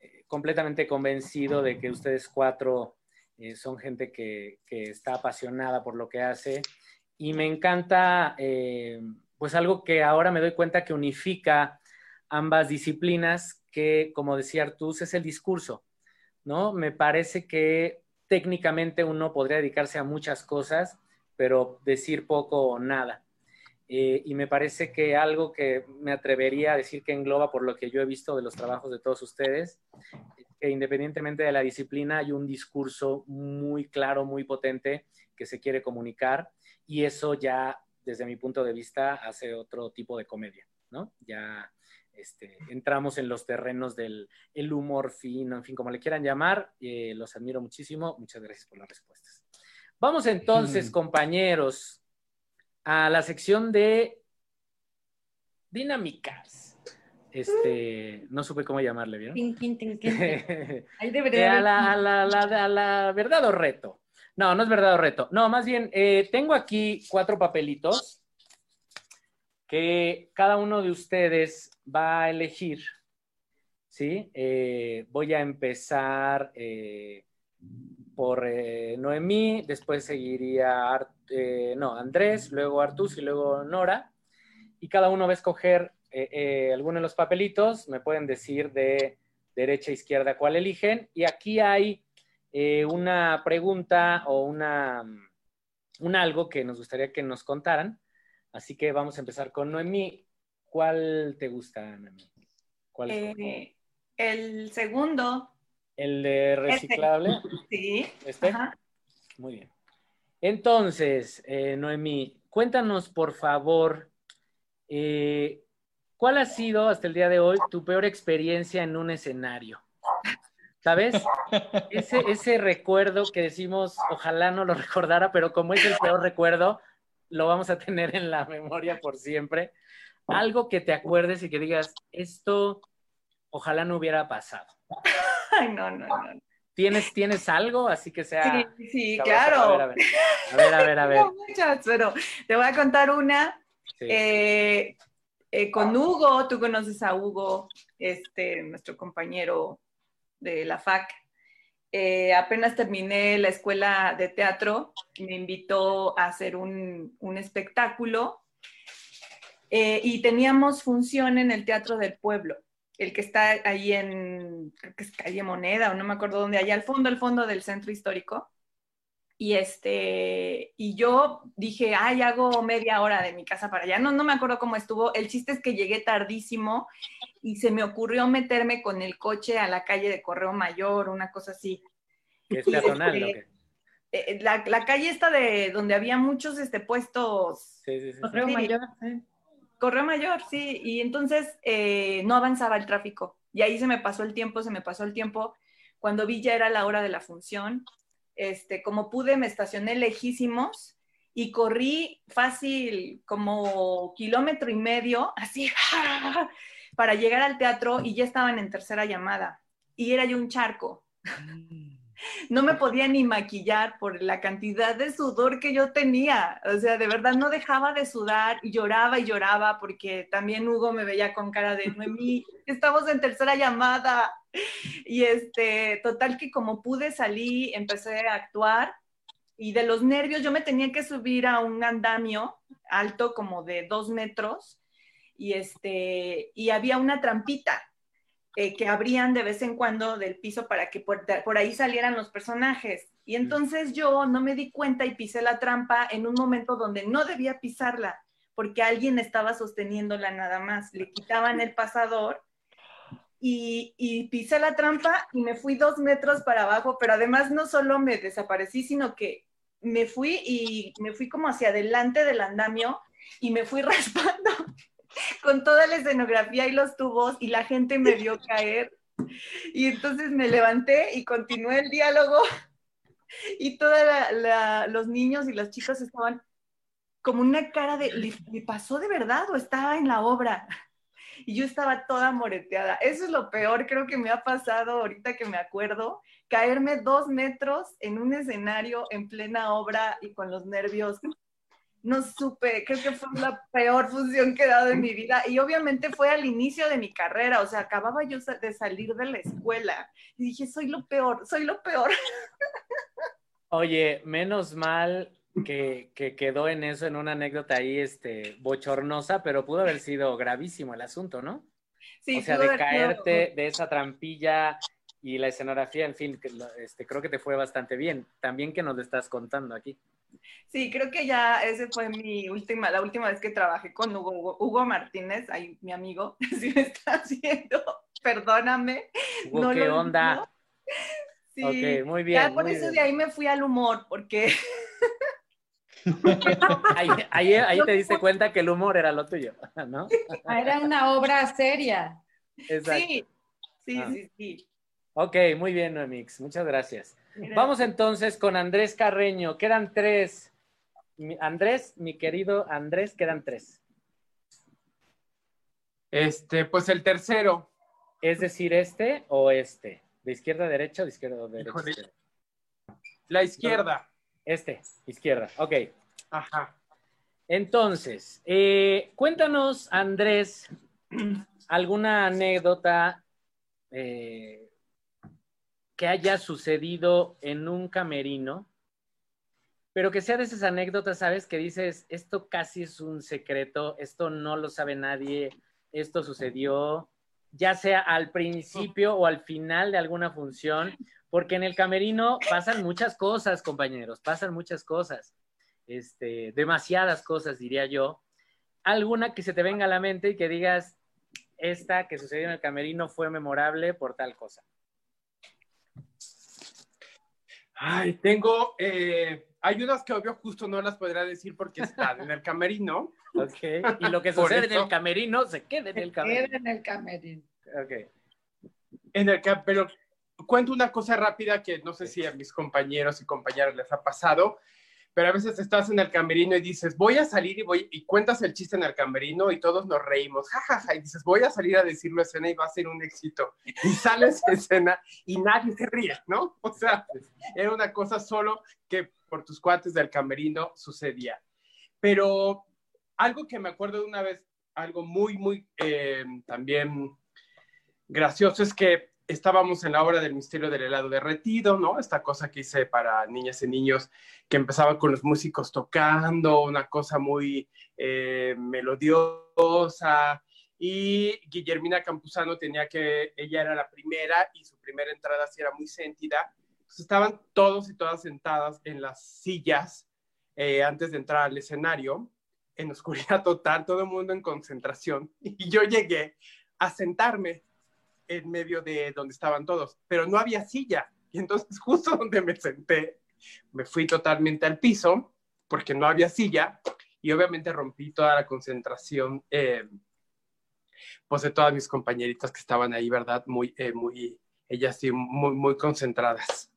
eh, completamente convencido de que ustedes cuatro eh, son gente que, está apasionada por lo que hace y me encanta, eh, pues algo que ahora me doy cuenta que unifica ambas disciplinas, que como decía Artus, es el discurso. ¿no? Me parece que técnicamente uno podría dedicarse a muchas cosas, pero decir poco o nada. Eh, y me parece que algo que me atrevería a decir que engloba por lo que yo he visto de los trabajos de todos ustedes, que independientemente de la disciplina hay un discurso muy claro, muy potente que se quiere comunicar y eso ya desde mi punto de vista hace otro tipo de comedia, ¿no? Ya este, entramos en los terrenos del el humor fino, en fin, como le quieran llamar. Eh, los admiro muchísimo. Muchas gracias por las respuestas. Vamos entonces, <laughs> compañeros, a la sección de dinámicas. Este, no supe cómo llamarle, ¿vieron? <laughs> Ahí debería. a, la, a, la, verdad o reto. No, no es verdad o reto. No, más bien, eh, tengo aquí cuatro papelitos que cada uno de ustedes va a elegir, ¿sí? Eh, voy a empezar eh, por Noemí, después seguiría, no, Andrés, luego Artus y luego Nora, y cada uno va a escoger alguno de los papelitos, me pueden decir de derecha a izquierda cuál eligen, y aquí hay una pregunta o una, un algo que nos gustaría que nos contaran. Así que vamos a empezar con Noemí. ¿Cuál te gusta, Noemí?
¿Cuál eh, el segundo.
¿El de este. reciclable?
Sí.
¿Este? Muy bien. Entonces, eh, Noemí, cuéntanos, por favor, eh, ¿cuál ha sido hasta el día de hoy tu peor experiencia en un escenario? ¿Sabes? Ese, ese recuerdo que decimos, ojalá no lo <laughs> recordara, pero como es el peor recuerdo, lo vamos a tener en la memoria por siempre. Algo que te acuerdes y que digas, esto ojalá no hubiera pasado. <laughs>
Ay, no, no, no.
¿Tienes, ¿Tienes algo? Así que sea.
Sí, sí claro.
A ver, a ver, a ver. A ver, <laughs>
muchas, pero te voy a contar una
Sí.
Eh, eh, con Hugo, tú conoces a Hugo, este, nuestro compañero de la FAC. Eh, apenas terminé la escuela de teatro, me invitó a hacer un, un espectáculo eh, y teníamos función en el Teatro del Pueblo, el que está ahí en, creo que es calle Moneda o no me acuerdo dónde, allá al fondo, al fondo del centro histórico. Y, este, y yo dije, ay, hago media hora de mi casa para allá. No, no me acuerdo cómo estuvo. El chiste es que llegué tardísimo y se me ocurrió meterme con el coche a la calle de Correo Mayor, una cosa así.
¿Que es peatonal
este? Eh, La, la calle esta de donde había muchos este, puestos
Sí, sí, sí.
Correo
Sí.
mayor, sí.
Correo Mayor, sí, y entonces eh, no avanzaba el tráfico. Y ahí se me pasó el tiempo, se me pasó el tiempo. Cuando vi ya era la hora de la función. Este, como pude, me estacioné lejísimos y corrí fácil como kilómetro y medio, así, <laughs> para llegar al teatro y ya estaban en tercera llamada. Y era yo un charco. No me podía ni maquillar por la cantidad de sudor que yo tenía. O sea, de verdad no dejaba de sudar y lloraba y lloraba porque también Hugo me veía con cara de Noemí, estamos en tercera llamada. Y este, total que como pude salí, empecé a actuar y de los nervios yo me tenía que subir a un andamio alto como de dos metros y este, y había una trampita eh, que abrían de vez en cuando del piso para que por, por ahí salieran los personajes. Y entonces yo no me di cuenta y pisé la trampa en un momento donde no debía pisarla, porque alguien estaba sosteniéndola nada más. Le quitaban el pasador y, y pisé la trampa y me fui dos metros para abajo, pero además no solo me desaparecí, sino que me fui y me fui como hacia adelante del andamio y me fui <laughs> raspando <laughs> con toda la escenografía y los tubos y la gente me vio caer. Y entonces me levanté y continué el diálogo <laughs> y todos los niños y las chicas estaban como una cara de, ¿le, le pasó de verdad o estaba en la obra? Y yo estaba toda moreteada. Eso es lo peor, creo que me ha pasado ahorita que me acuerdo, caerme dos metros en un escenario en plena obra y con los nervios no supe, creo que fue la peor función que he dado en mi vida y obviamente fue al inicio de mi carrera, o sea, acababa yo de salir de la escuela y dije, soy lo peor, soy lo peor.
Oye, menos mal que, que, quedó en eso, en una anécdota ahí este, bochornosa, pero pudo haber sido gravísimo el asunto, ¿no?
Sí,
o sea, de caerte de esa trampilla y la escenografía, en fin, que, este, creo que te fue bastante bien. También que nos lo estás contando aquí.
Sí, creo que ya ese fue mi última, la última vez que trabajé con Hugo, Hugo, Hugo Martínez, ahí mi amigo, <laughs> si me está haciendo, perdóname.
Hugo, no ¿qué onda?
Sí,
ok, muy bien.
Ya por
muy
eso
bien.
de ahí me fui al humor, porque... <laughs>
ahí, ahí, ahí, te diste cuenta que el humor era lo tuyo, <laughs> ¿no?
Era una obra seria.
Exacto.
Sí, sí, ah. sí, sí.
Ok, muy bien, Noemix, muchas gracias. Gracias. Vamos entonces con Andrés Carreño, quedan tres. Andrés, mi querido Andrés, quedan tres.
Este, pues el tercero.
¿Es decir, este o este? ¿De izquierda a derecha o de izquierda a derecha?
Híjole. La izquierda.
Este, izquierda, ok.
Ajá.
Entonces, eh, cuéntanos, Andrés, <clears throat> alguna anécdota eh, que haya sucedido en un camerino, pero que sea de esas anécdotas, ¿sabes? Que dices, esto casi es un secreto, esto no lo sabe nadie, esto sucedió, ya sea al principio o al final de alguna función, porque en el camerino pasan muchas cosas, compañeros, pasan muchas cosas, este, demasiadas cosas, diría yo. Alguna que se te venga a la mente y que digas, esta que sucedió en el camerino fue memorable por tal cosa.
Ay, tengo, eh, hay unas que obvio justo no las podría decir porque están en el camerino. <laughs>
Ok, y lo que <laughs> sucede en el camerino se queda en el camerino.
Queda en el camerino.
Ok.
En el pero cuento una cosa rápida que no sé si a mis compañeros y compañeras les ha pasado, pero a veces estás en el camerino y dices, voy a salir y voy, y cuentas el chiste en el camerino y todos nos reímos, jajaja, ja, ja, y dices, voy a salir a decirlo a escena y va a ser un éxito. Y sales a escena y nadie se ríe, ¿no? O sea, era una cosa solo que por tus cuates del camerino sucedía. Pero algo que me acuerdo de una vez, algo muy, muy eh, también gracioso es que estábamos en la obra del misterio del helado derretido, ¿no? Esta cosa que hice para niñas y niños que empezaba con los músicos tocando, una cosa muy eh, melodiosa. Y Guillermina Campuzano tenía que, ella era la primera y su primera entrada sí era muy sentida. Estaban todos y todas sentadas en las sillas eh, antes de entrar al escenario, en oscuridad total, todo el mundo en concentración. <laughs> Y yo llegué a sentarme en medio de donde estaban todos, pero no había silla. Y entonces <laughs> justo donde me senté, me fui totalmente al piso porque no había silla y obviamente rompí toda la concentración eh, pues de todas mis compañeritas que estaban ahí, ¿verdad? Muy, eh, muy, ellas sí, muy, muy concentradas.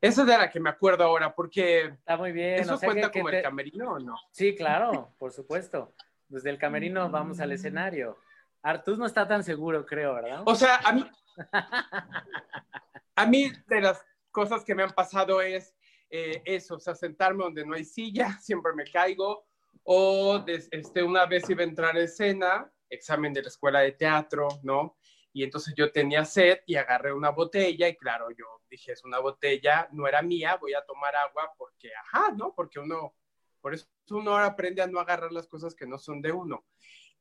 Esa es de la que me acuerdo ahora, porque...
Está muy bien.
¿Eso cuenta como el camerino o no?
Sí, claro, por supuesto. Desde el camerino vamos al escenario. Artus no está tan seguro, creo, ¿verdad?
O sea, a mí, <laughs> a mí de las cosas que me han pasado es eh, eso, o sea, sentarme donde no hay silla, <laughs> siempre me caigo, o este, una vez iba a entrar a escena, examen de la escuela de teatro, ¿no? Y entonces yo tenía sed y agarré una botella y claro, yo dije, es una botella, no era mía, voy a tomar agua porque, ajá, ¿no? Porque uno, por eso uno aprende a no agarrar las cosas que no son de uno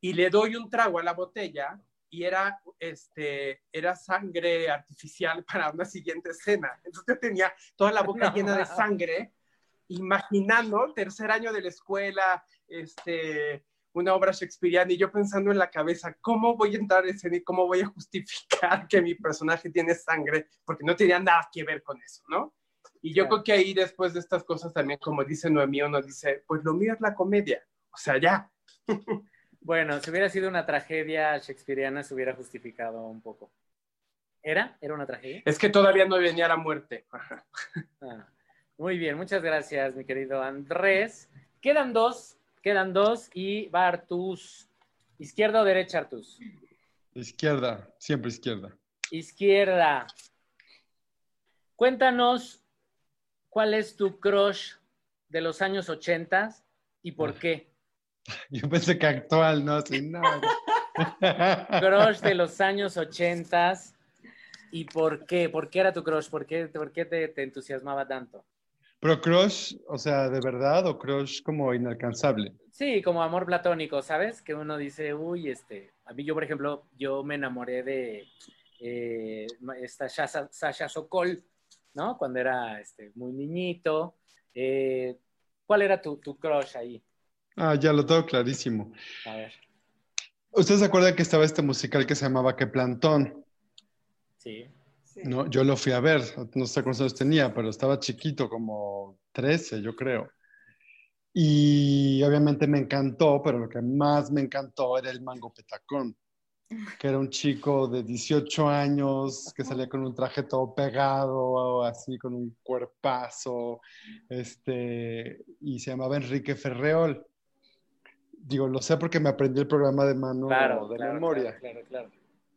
y le doy un trago a la botella y era, este, era sangre artificial <laughs> para una siguiente escena. Entonces yo tenía toda la boca <laughs> llena de sangre, imaginando tercer año de la escuela, este, una obra shakespeariana y yo pensando en la cabeza, ¿cómo voy a entrar en escena y cómo voy a justificar <laughs> que mi personaje tiene sangre? Porque no tenía nada que ver con eso, ¿no? Y yo creo que ahí después de estas cosas también, como dice Noemí, uno dice, pues lo mío es la comedia. O sea, ya.
Bueno, si hubiera sido una tragedia shakespeariana, se hubiera justificado un poco. ¿Era? ¿Era una tragedia?
Es que todavía no venía la muerte.
Ah, muy bien, muchas gracias, mi querido Andrés. Quedan dos, quedan dos y va Artus. ¿Izquierda o derecha, Artus?
Izquierda, siempre izquierda.
Izquierda. Cuéntanos cuál es tu crush de los años 80 y por qué. <laughs>
Yo pensé que actual, no, sin nada. <laughs>
crush de los años ochentas. ¿Y por qué? ¿Por qué era tu crush? ¿Por qué, por qué te, te, entusiasmaba tanto?
Pero crush, o sea, ¿de verdad o crush como inalcanzable?
Sí, como amor platónico, ¿sabes? Que uno dice, uy, este, a mí yo, por ejemplo, yo me enamoré de eh, esta Sasha, Sokol, ¿no? Cuando era este, muy niñito. Eh, ¿Cuál era tu, tu crush ahí?
Ah, ya lo tengo clarísimo.
A ver.
¿Usted se acuerda que estaba este musical que se llamaba Que Plantón?
Sí.
No, yo lo fui a ver, no sé cuántos años tenía, pero estaba chiquito, como 13, yo creo. Y obviamente me encantó, pero lo que más me encantó era el Mango Petacón, que era un chico de 18 años que salía con un traje todo pegado, así con un cuerpazo, este, y se llamaba Enrique Ferreol digo, lo sé porque me aprendí el programa de mano de memoria.
Claro, claro,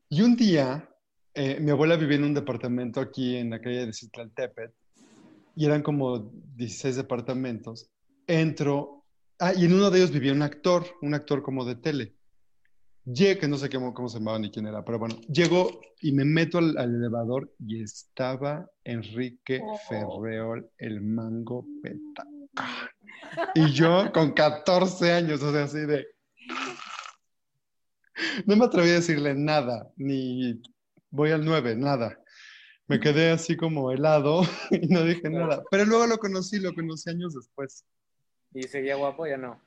Y un día, eh, mi abuela vivía en un departamento aquí en la calle de Citlaltepet, y eran como 16 departamentos. Entro, ah, y en uno de ellos vivía un actor, un actor como de tele. Llegué, que no sé cómo, cómo se llamaba ni quién era, pero bueno, llego y me meto al, elevador y estaba Enrique oh. Ferreol, el mango peta. Y yo con 14 años, o sea, así de... No me atreví a decirle nada, ni voy al 9, nada. Me quedé así como helado <laughs> y no dije nada. Pero luego lo conocí, lo conocí años después.
¿Y seguía guapo ya no?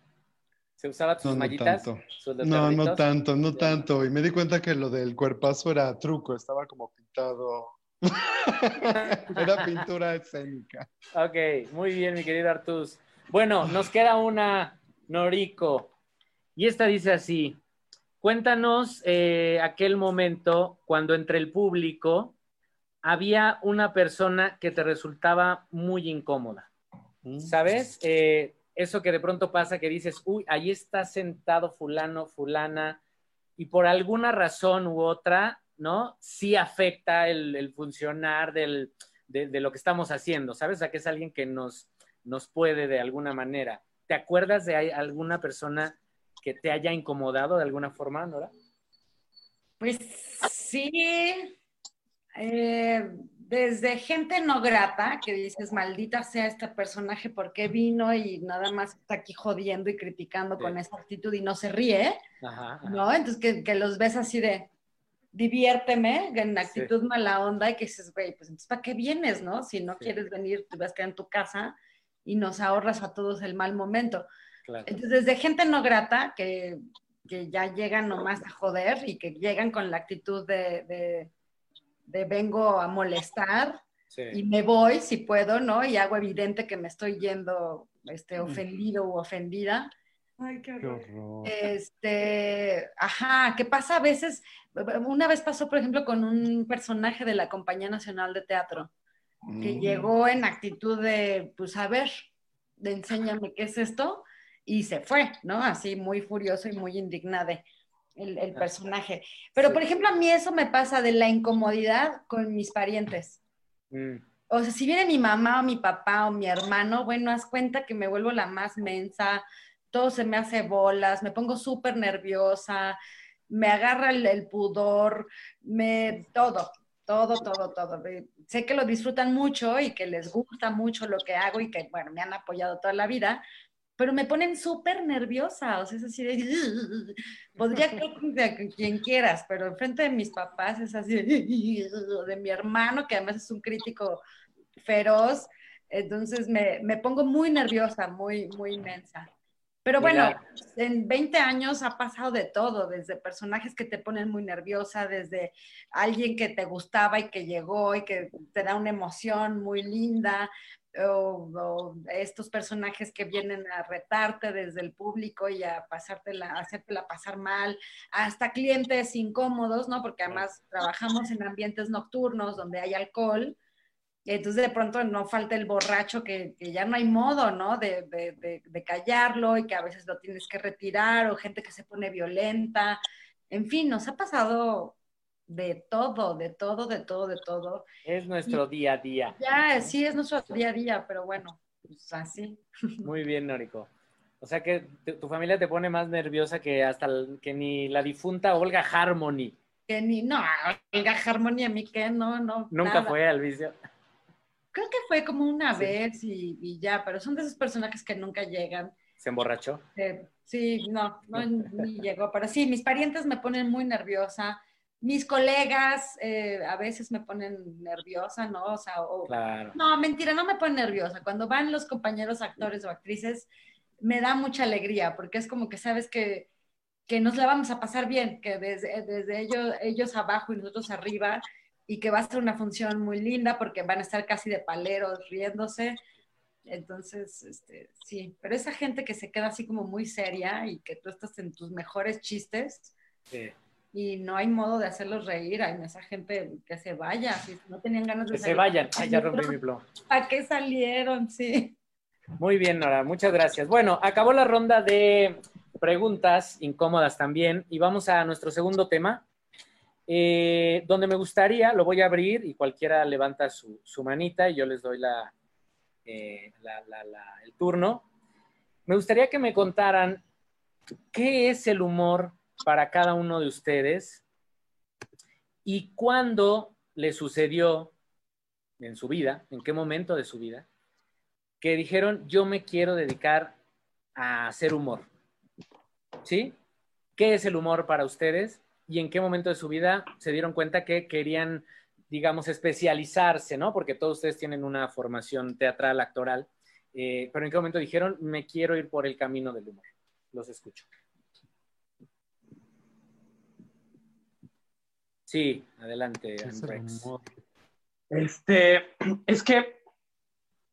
¿Se usaba tus no, mallitas?
No, no tanto, no tanto. Y me di cuenta que lo del cuerpazo era truco, estaba como pintado. <laughs> era pintura escénica.
Ok, muy bien, mi querido Artus. Bueno, nos queda una, Norico. Y esta dice así, cuéntanos eh, aquel momento cuando entre el público había una persona que te resultaba muy incómoda. Mm. ¿Sabes? Eh, eso que de pronto pasa que dices, uy, ahí está sentado fulano, fulana, y por alguna razón u otra, ¿no? Sí afecta el, funcionar del, de, de, lo que estamos haciendo, ¿sabes? O sea, que es alguien que nos, nos puede de alguna manera. ¿te acuerdas de alguna persona que te haya incomodado de alguna forma, Nora?
Pues sí, eh, desde gente no grata, que dices, maldita sea este personaje, ¿por qué vino? Y nada más está aquí jodiendo y criticando con esa actitud y no se ríe, ¿no? Entonces que, los ves así de, diviérteme, en actitud mala onda, y que dices, güey, pues entonces, ¿para qué vienes, no? Si no quieres venir, te vas a quedar en tu casa y nos ahorras a todos el mal momento. Entonces, desde gente no grata, que, que, ya llegan nomás a joder y que llegan con la actitud de de vengo a molestar y me voy si puedo, ¿no? Y hago evidente que me estoy yendo este, ofendido u ofendida.
Ay, qué horror.
Este, ajá, ¿qué pasa a veces? Una vez pasó, por ejemplo, con un personaje de la Compañía Nacional de Teatro, que mm. llegó en actitud de, pues a ver, de enséñame qué es esto, y se fue, ¿no? Así muy furioso y muy indignado el, personaje. Pero, por ejemplo, a mí eso me pasa de la incomodidad con mis parientes. Mm. O sea, si viene mi mamá o mi papá o mi hermano, bueno, haz cuenta que me vuelvo la más mensa, todo se me hace bolas, me pongo súper nerviosa, me agarra el, pudor, me, todo, todo, todo, todo. Sé que lo disfrutan mucho y que les gusta mucho lo que hago y que, bueno, me han apoyado toda la vida, pero me ponen súper nerviosa, o sea, es así de, <laughs> podría <laughs> que quien quieras, pero enfrente de mis papás es así, <laughs> de mi hermano, que además es un crítico feroz, entonces me, me pongo muy nerviosa, muy, muy inmensa. Pero bueno, en 20 años ha pasado de todo, desde personajes que te ponen muy nerviosa, desde alguien que te gustaba y que llegó y que te da una emoción muy linda, o, estos personajes que vienen a retarte desde el público y a pasártela, a hacértela pasar mal, hasta clientes incómodos, ¿no? Porque además trabajamos en ambientes nocturnos donde hay alcohol, entonces de pronto no falta el borracho que, ya no hay modo, ¿no? De, de, callarlo y que a veces lo tienes que retirar, o gente que se pone violenta. En fin, nos ha pasado de todo, de todo, de todo, de todo.
Es nuestro día a día.
Ya, sí, es nuestro día a día, pero bueno, pues así. <laughs>
Muy bien, Norico. O sea que tu familia te pone más nerviosa que hasta que ni la difunta Olga Harmony.
Que ni, no, Olga Harmony a mí que no, no.
Nunca fue al vicio.
Creo que fue como una vez y, ya, pero son de esos personajes que nunca llegan.
¿Se emborrachó?
sí, no, no <laughs> ni <laughs> llegó, pero sí, mis parientes me ponen muy nerviosa mis colegas eh, a veces me ponen nerviosa, ¿no? O sea, no, mentira, no me ponen nerviosa. Cuando van los compañeros actores o actrices, me da mucha alegría, porque es como que sabes que, que nos la vamos a pasar bien, que desde, desde ellos, ellos abajo y nosotros arriba, y que va a ser una función muy linda porque van a estar casi de paleros riéndose. Entonces, este, sí, pero esa gente que se queda así como muy seria y que tú estás en tus mejores chistes, sí y no hay modo de hacerlos reír. Hay esa gente que se vaya, si no tenían ganas de
que se vayan. Ay, ya rompí <laughs> mi blog.
¿A qué salieron? Sí.
Muy bien, Nora, muchas gracias. Bueno, acabó la ronda de preguntas incómodas también y vamos a nuestro segundo tema, eh, donde me gustaría, lo voy a abrir y cualquiera levanta su, manita y yo les doy eh, el turno. Me gustaría que me contaran qué es el humor para cada uno de ustedes y cuándo le sucedió en su vida, en qué momento de su vida, que dijeron, yo me quiero dedicar a hacer humor. ¿Sí? ¿Qué es el humor para ustedes? ¿Y en qué momento de su vida se dieron cuenta que querían, digamos, especializarse, ¿no? Porque todos ustedes tienen una formación teatral, actoral, eh, pero en qué momento dijeron, me quiero ir por el camino del humor. Los escucho. Sí, adelante,
Este, <clears throat> es que,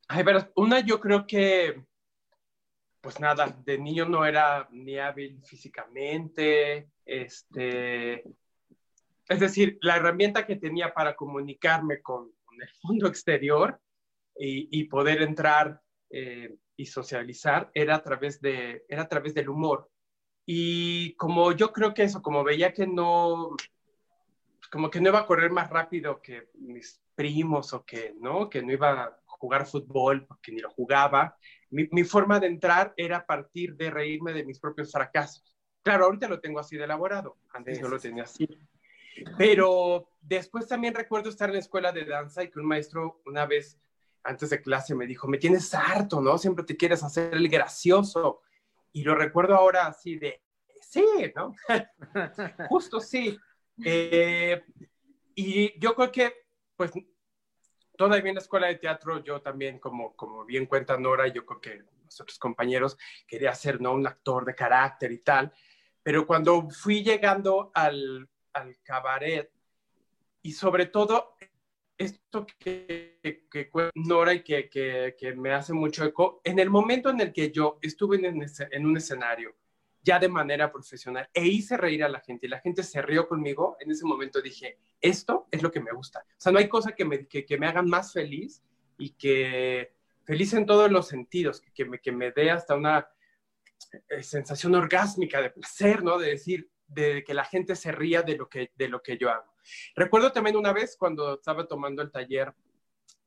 ay, pero una yo creo que, pues nada, de niño no era ni hábil físicamente, este, es decir, la herramienta que tenía para comunicarme con, el mundo exterior y, poder entrar eh, y socializar era a través de, era a través del humor. Y como yo creo que eso, como veía que no, como que no iba a correr más rápido que mis primos o que, ¿no? Que no iba a jugar fútbol porque ni lo jugaba. Mi, mi, forma de entrar era a partir de reírme de mis propios fracasos. Claro, ahorita lo tengo así de elaborado, antes sí, no lo tenía así. Pero después también recuerdo estar en la escuela de danza y que un maestro una vez antes de clase me dijo, me tienes harto, ¿no? Siempre te quieres hacer el gracioso. Y lo recuerdo ahora así de, sí, ¿no? <laughs> Justo sí. Eh, y yo creo que, pues, todavía en la escuela de teatro, yo también, como, como bien cuenta Nora, yo creo que nosotros compañeros, quería ser, ¿no? Un actor de carácter y tal. Pero cuando fui llegando al, al cabaret, y sobre todo esto que, que, que Nora y que, que, me hace mucho eco, en el momento en el que yo estuve en, en, un escenario ya de manera profesional e hice reír a la gente y la gente se rió conmigo, en ese momento dije, esto es lo que me gusta. O sea, no hay cosa que me, que, me hagan más feliz y que feliz en todos los sentidos, que, me, que me dé hasta una eh, sensación orgásmica de placer, ¿no? De decir, de que la gente se ría de lo que, de lo que yo hago. Recuerdo también una vez cuando estaba tomando el taller,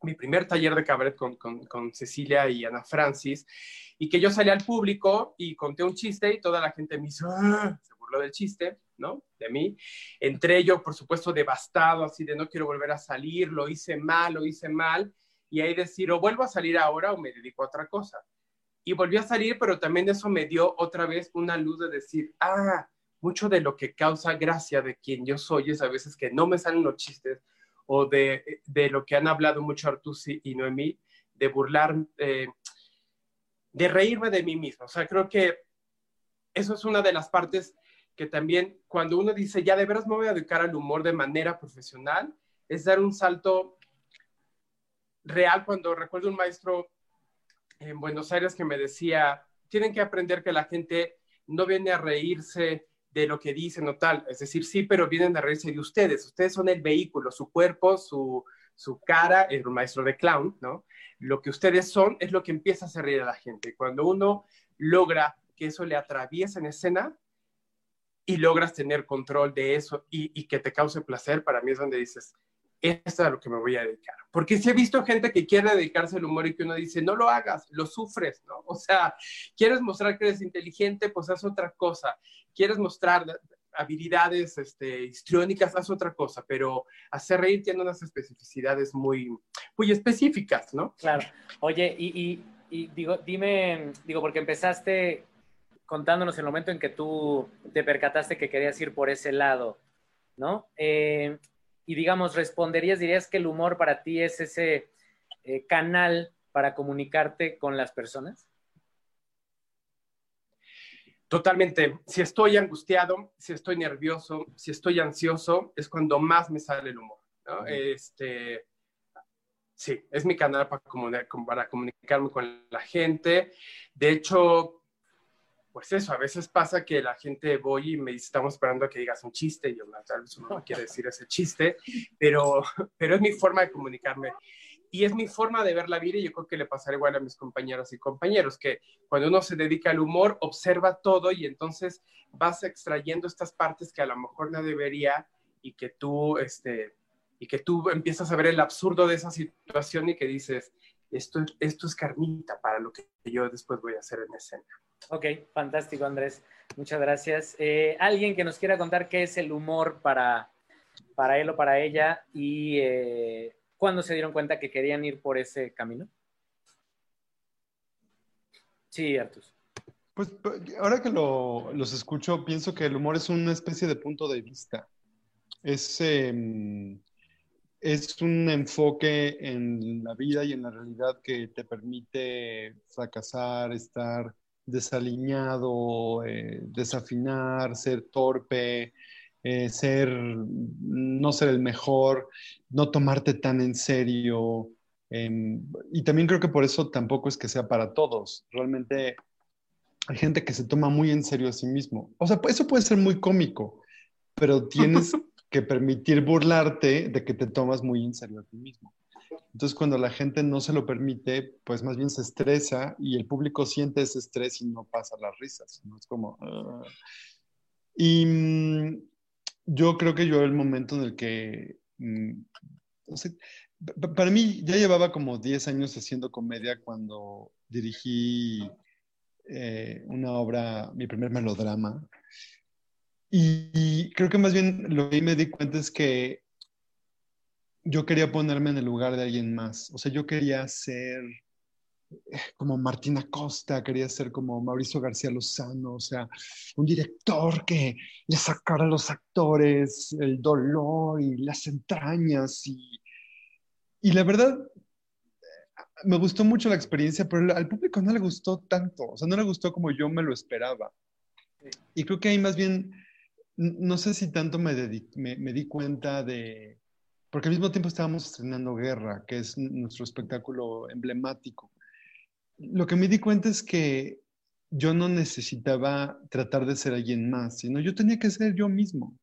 mi primer taller de cabaret con, con, Cecilia y Ana Francis, y que yo salí al público y conté un chiste y toda la gente me hizo, ¡Ah! se burló del chiste, ¿no? De mí. Entré yo, por supuesto, devastado, así de no quiero volver a salir, lo hice mal, lo hice mal, y ahí decir, o vuelvo a salir ahora o me dedico a otra cosa. Y volví a salir, pero también eso me dio otra vez una luz de decir, ah, mucho de lo que causa gracia de quien yo soy es a veces que no me salen los chistes o de, de lo que han hablado mucho Artusi y Noemí, de burlar, eh, de reírme de mí mismo. O sea, creo que eso es una de las partes que también cuando uno dice, ya de veras me voy a dedicar al humor de manera profesional, es dar un salto real. Cuando recuerdo un maestro en Buenos Aires que me decía, tienen que aprender que la gente no viene a reírse de lo que dicen o tal. Es decir, sí, pero vienen a reírse de ustedes. Ustedes son el vehículo, su cuerpo, su, su cara, el maestro de clown, ¿no? Lo que ustedes son es lo que empieza a hacer reír a la gente. Cuando uno logra que eso le atraviese en escena y logras tener control de eso y, que te cause placer, para mí es donde dices, esto es a lo que me voy a dedicar. Porque si he visto gente que quiere dedicarse al humor y que uno dice, no lo hagas, lo sufres, ¿no? O sea, quieres mostrar que eres inteligente, pues haz otra cosa. Quieres mostrar habilidades este, histriónicas, haz otra cosa, pero hacer reír tiene unas especificidades muy, muy específicas, ¿no?
Claro. Oye, y, digo, dime, digo, porque empezaste contándonos el momento en que tú te percataste que querías ir por ese lado, ¿no? Eh, y digamos, responderías, dirías que el humor para ti es ese eh, canal para comunicarte con las personas?
Totalmente. Si estoy angustiado, si estoy nervioso, si estoy ansioso, es cuando más me sale el humor. ¿no? Este, sí, es mi canal para, para comunicarme con la gente. De hecho, pues eso, a veces pasa que la gente voy y me dice, estamos esperando a que digas un chiste, y yo tal vez uno no quiere decir ese chiste, pero, <laughs> pero es mi forma de comunicarme. Y es mi forma de ver la vida y yo creo que le pasará igual a mis compañeras y compañeros, que cuando uno se dedica al humor, observa todo y entonces vas extrayendo estas partes que a lo mejor no debería y que tú, este, y que tú empiezas a ver el absurdo de esa situación y que dices, esto, esto es carnita para lo que yo después voy a hacer en escena.
Ok, fantástico, Andrés. Muchas gracias. Eh, ¿Alguien que nos quiera contar qué es el humor para, para él o para ella y eh, cuándo se dieron cuenta que querían ir por ese camino? Sí, Artus.
Pues ahora que lo, los escucho, pienso que el humor es una especie de punto de vista. Es, em, es un enfoque en la vida y en la realidad que te permite fracasar, estar desaliñado, eh, desafinar, ser torpe, eh, ser, no ser el mejor, no tomarte tan en serio. Em, y también creo que por eso tampoco es que sea para todos. Realmente hay gente que se toma muy en serio a sí mismo. O sea, eso puede ser muy cómico, pero tienes <laughs> que permitir burlarte de que te tomas muy en serio a ti mismo. Entonces, cuando la gente no se lo permite, pues más bien se estresa y el público siente ese estrés y no pasa las risas. ¿no? Es como... Ah". Y mm, yo creo que yo el momento en el que... Mm, pa- para mí ya llevaba como 10 años haciendo comedia cuando dirigí eh, una obra, mi primer melodrama. Y, y creo que más bien lo que me di cuenta es que yo quería ponerme en el lugar de alguien más. O sea, yo quería ser como Martina Costa, quería ser como Mauricio García Lozano, o sea, un director que le sacara a los actores el dolor y las entrañas. Y, y la verdad, me gustó mucho la experiencia, pero al público no le gustó tanto, o sea, no le gustó como yo me lo esperaba. Y creo que ahí más bien, no sé si tanto me, me, me di cuenta de, porque al mismo tiempo estábamos estrenando Guerra, que es nuestro espectáculo emblemático. Lo que me di cuenta es que yo no necesitaba tratar de ser alguien más, sino yo tenía que ser yo mismo.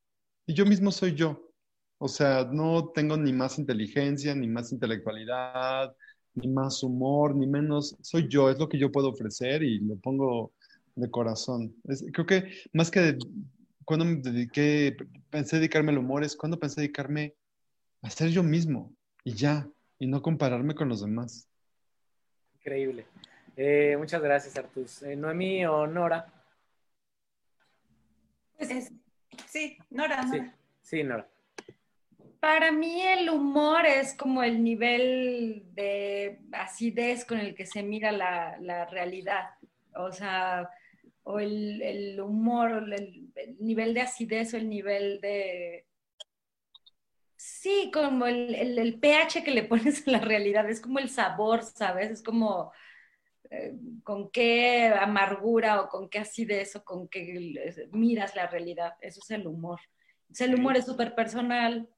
Y yo mismo soy yo. O sea, no tengo ni más inteligencia, ni más intelectualidad, ni más humor, ni menos. Soy yo, es lo que yo puedo ofrecer y lo pongo de corazón. Creo que más que cuando me dediqué, pensé dedicarme al humor, es cuando pensé dedicarme a ser yo mismo y ya, y no compararme con los demás.
Increíble. Eh, muchas gracias, Artus. Eh, Noemí o Nora.
Es- sí, Nora,
Sí,
Nora.
sí, Nora.
Para mí el humor es como el nivel de acidez con el que se mira la, la realidad. O sea, o el, el humor, o el, el nivel de acidez o el nivel de... Sí, como el, el- el pH que le pones a la realidad, es como el sabor, ¿sabes? Es como eh, con qué amargura o con qué acidez o con qué miras la realidad. Eso es el humor. O sea, el humor es súper personal,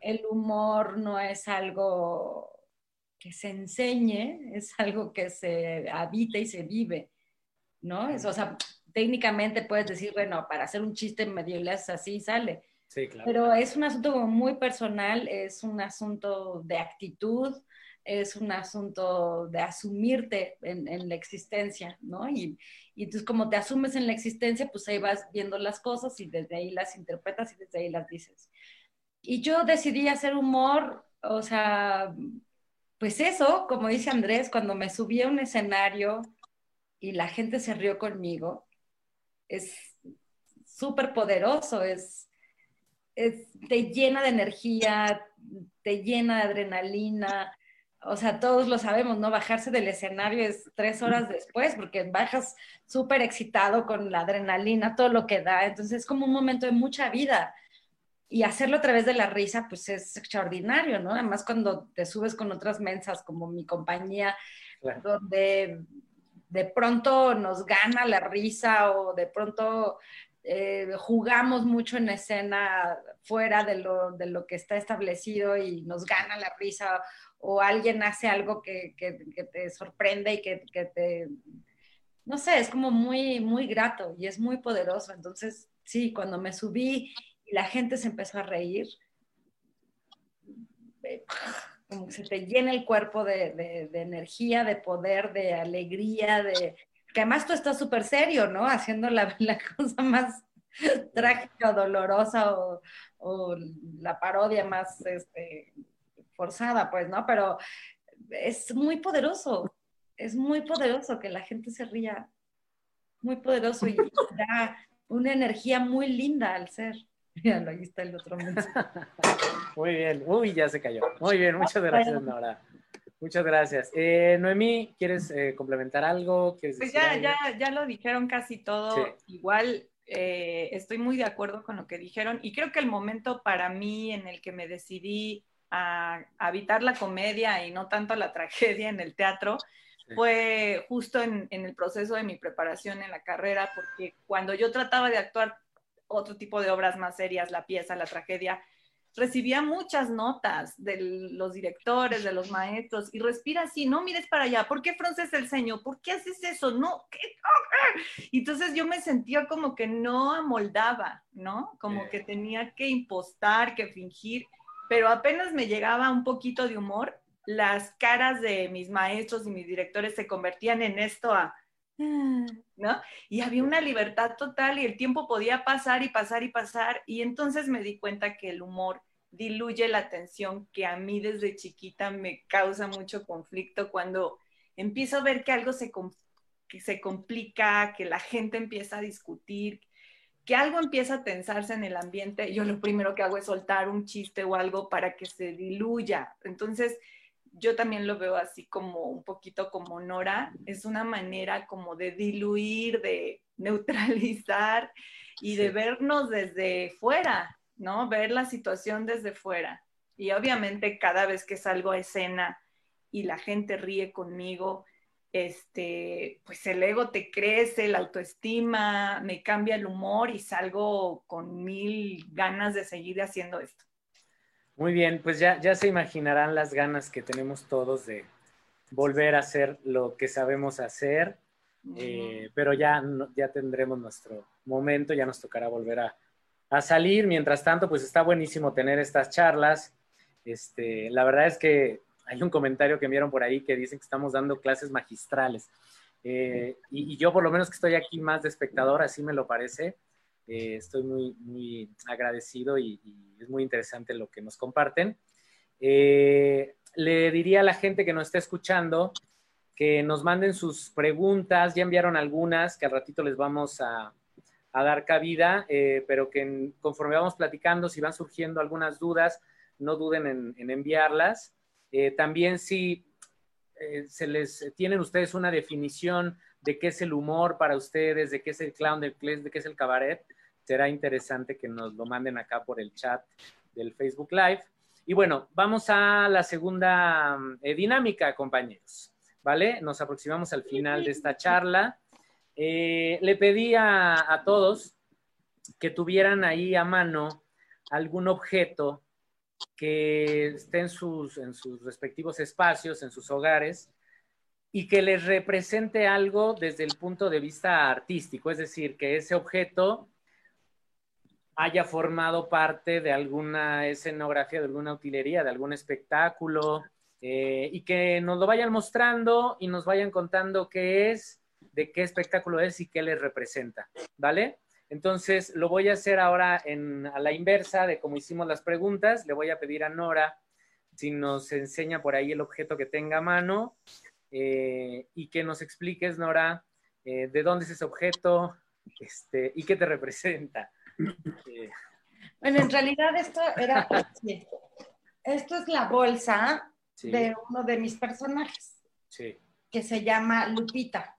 el humor no es algo que se enseñe, es algo que se habita y se vive, ¿no? Es, o sea, técnicamente puedes decir, bueno, para hacer un chiste medio le haces así y sale,
Sí, claro.
pero es un asunto como muy personal, es un asunto de actitud, es un asunto de asumirte en, en la existencia, ¿no? Y, y entonces como te asumes en la existencia, pues ahí vas viendo las cosas y desde ahí las interpretas y desde ahí las dices. Y yo decidí hacer humor, o sea, pues eso, como dice Andrés, cuando me subí a un escenario y la gente se rió conmigo, es súper poderoso, es, es, te llena de energía, te llena de adrenalina. O sea, todos lo sabemos, ¿no? Bajarse del escenario es tres horas después, porque bajas súper excitado con la adrenalina, todo lo que da. Entonces es como un momento de mucha vida. Y hacerlo a través de la risa, pues es extraordinario, ¿no? Además, cuando te subes con otras mensas, como mi compañía,
Claro.
donde de pronto nos gana la risa o de pronto eh, jugamos mucho en escena fuera de lo, de lo que está establecido y nos gana la risa o alguien hace algo que, que, te sorprende y que, que, te, no sé, es como muy, muy grato y es muy poderoso. Entonces, sí, cuando me subí y la gente se empezó a reír, eh, como que se te llena el cuerpo de, de energía, de poder, de alegría, de que además tú estás súper serio, ¿no? Haciendo la, <laughs> la, cosa más trágica o dolorosa o, o la parodia más este, forzada, pues, ¿no? Pero es muy poderoso, es muy poderoso que la gente se ría, muy poderoso y <laughs> da una energía muy linda al ser. <laughs> Míralo, ahí está el otro mensaje.
Muy bien. Uy, ya se cayó. Muy bien, muchas gracias, Nora. Muchas gracias. Eh, Noemí, ¿quieres eh, complementar algo? ¿Quieres
Pues ya,
algo?
ya, ya lo dijeron casi todo.
Sí.
Igual eh, estoy muy de acuerdo con lo que dijeron y creo que el momento para mí en el que me decidí a, a evitar la comedia y no tanto la tragedia en el teatro
Sí.
fue justo en, en el proceso de mi preparación en la carrera, porque cuando yo trataba de actuar otro tipo de obras más serias, la pieza, la tragedia, recibía muchas notas de los directores, de los maestros, y respira así, no mires para allá, ¿por qué fronces el ceño? ¿Por qué haces eso? No, ¿qué? <laughs> Y entonces yo me sentía como que no amoldaba, ¿no? Como que tenía que impostar, que fingir, pero apenas me llegaba un poquito de humor, las caras de mis maestros y mis directores se convertían en esto a... ¿no? Y había una libertad total y el tiempo podía pasar y pasar y pasar y entonces me di cuenta que el humor diluye la atención que a mí desde chiquita me causa mucho conflicto cuando empiezo a ver que algo se, que se complica, que la gente empieza a discutir, que algo empieza a tensarse en el ambiente, yo lo primero que hago es soltar un chiste o algo para que se diluya. Entonces, yo también lo veo así como un poquito como Nora, es una manera como de diluir, de neutralizar y de vernos desde fuera, ¿no? Ver la situación desde fuera. Y obviamente cada vez que salgo a escena y la gente ríe conmigo, este, pues el ego te crece, la autoestima, me cambia el humor y salgo con mil ganas de seguir haciendo esto.
Muy bien, pues ya, ya se imaginarán las ganas que tenemos todos de volver a hacer lo que sabemos hacer, eh, pero ya, ya tendremos nuestro momento, ya nos tocará volver a, a, salir. Mientras tanto, pues está buenísimo tener estas charlas. Este, la verdad es que hay un comentario que vieron por ahí que dicen que estamos dando clases magistrales. Eh, y, yo por lo menos que estoy aquí más de espectador, así me lo parece. Eh, estoy muy, muy agradecido y, es muy interesante lo que nos comparten. Eh, le diría a la gente que nos está escuchando que nos manden sus preguntas, ya enviaron algunas que al ratito les vamos a, a dar cabida, pero que conforme vamos platicando, si van surgiendo algunas dudas, no duden en, en enviarlas. Eh, también si eh, se les tienen ustedes una definición de qué es el humor para ustedes, de qué es el clown, de qué es, el cabaret, será interesante que nos lo manden acá por el chat del Facebook Live. Y bueno, vamos a la segunda eh, dinámica, compañeros. ¿Vale? Nos aproximamos al final de esta charla. Le pedí a todos que tuvieran ahí a mano algún objeto que esté en sus, en sus respectivos espacios, en sus hogares, y que les represente algo desde el punto de vista artístico, es decir, que ese objeto haya formado parte de alguna escenografía, de alguna utilería, de algún espectáculo, eh, y que nos lo vayan mostrando y nos vayan contando qué es, de qué espectáculo es y qué les representa, ¿vale? Entonces, lo voy a hacer ahora a la inversa de cómo hicimos las preguntas. Le voy a pedir a Nora si nos enseña por ahí el objeto que tenga a mano eh, y que nos expliques, Nora, eh, de dónde es ese objeto este, y qué te representa.
Eh, bueno, en realidad esto era... esto es la bolsa de uno de mis personajes, que se llama Lupita.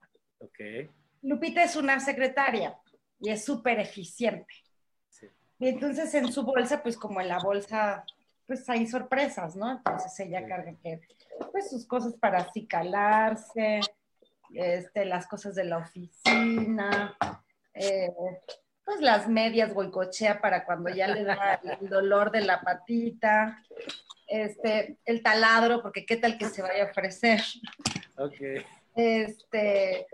Lupita es una secretaria y es súper eficiente. Y entonces en su bolsa, pues como en la bolsa, pues hay sorpresas, ¿no? Entonces ella carga que, pues sus cosas para acicalarse, este, las cosas de la oficina, eh, pues las medias boicochea para cuando ya le da el dolor de la patita, este, el taladro, porque qué tal que se vaya a ofrecer.
Ok.
Este,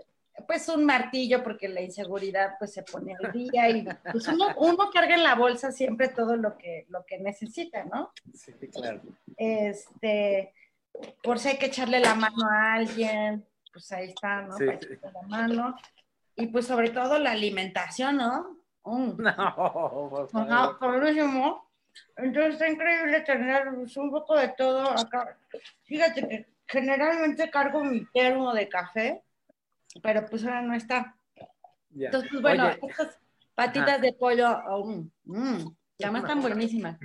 pues un martillo porque la inseguridad pues se pone al día y pues uno, uno, carga en la bolsa siempre todo lo que, lo que necesita, ¿no?
Sí, claro.
Este, por si hay que echarle la mano a alguien, pues ahí está, ¿no? Para echarle la mano. Y pues sobre todo la alimentación, ¿no?
Mm. <laughs> No,
por favor. Ajá, por último. Entonces está increíble tener un poco de todo acá. Fíjate que generalmente cargo mi termo de café pero pues ahora no está. Entonces, pues, bueno, estas patitas de pollo, oh, mmm, ya están buenísimas.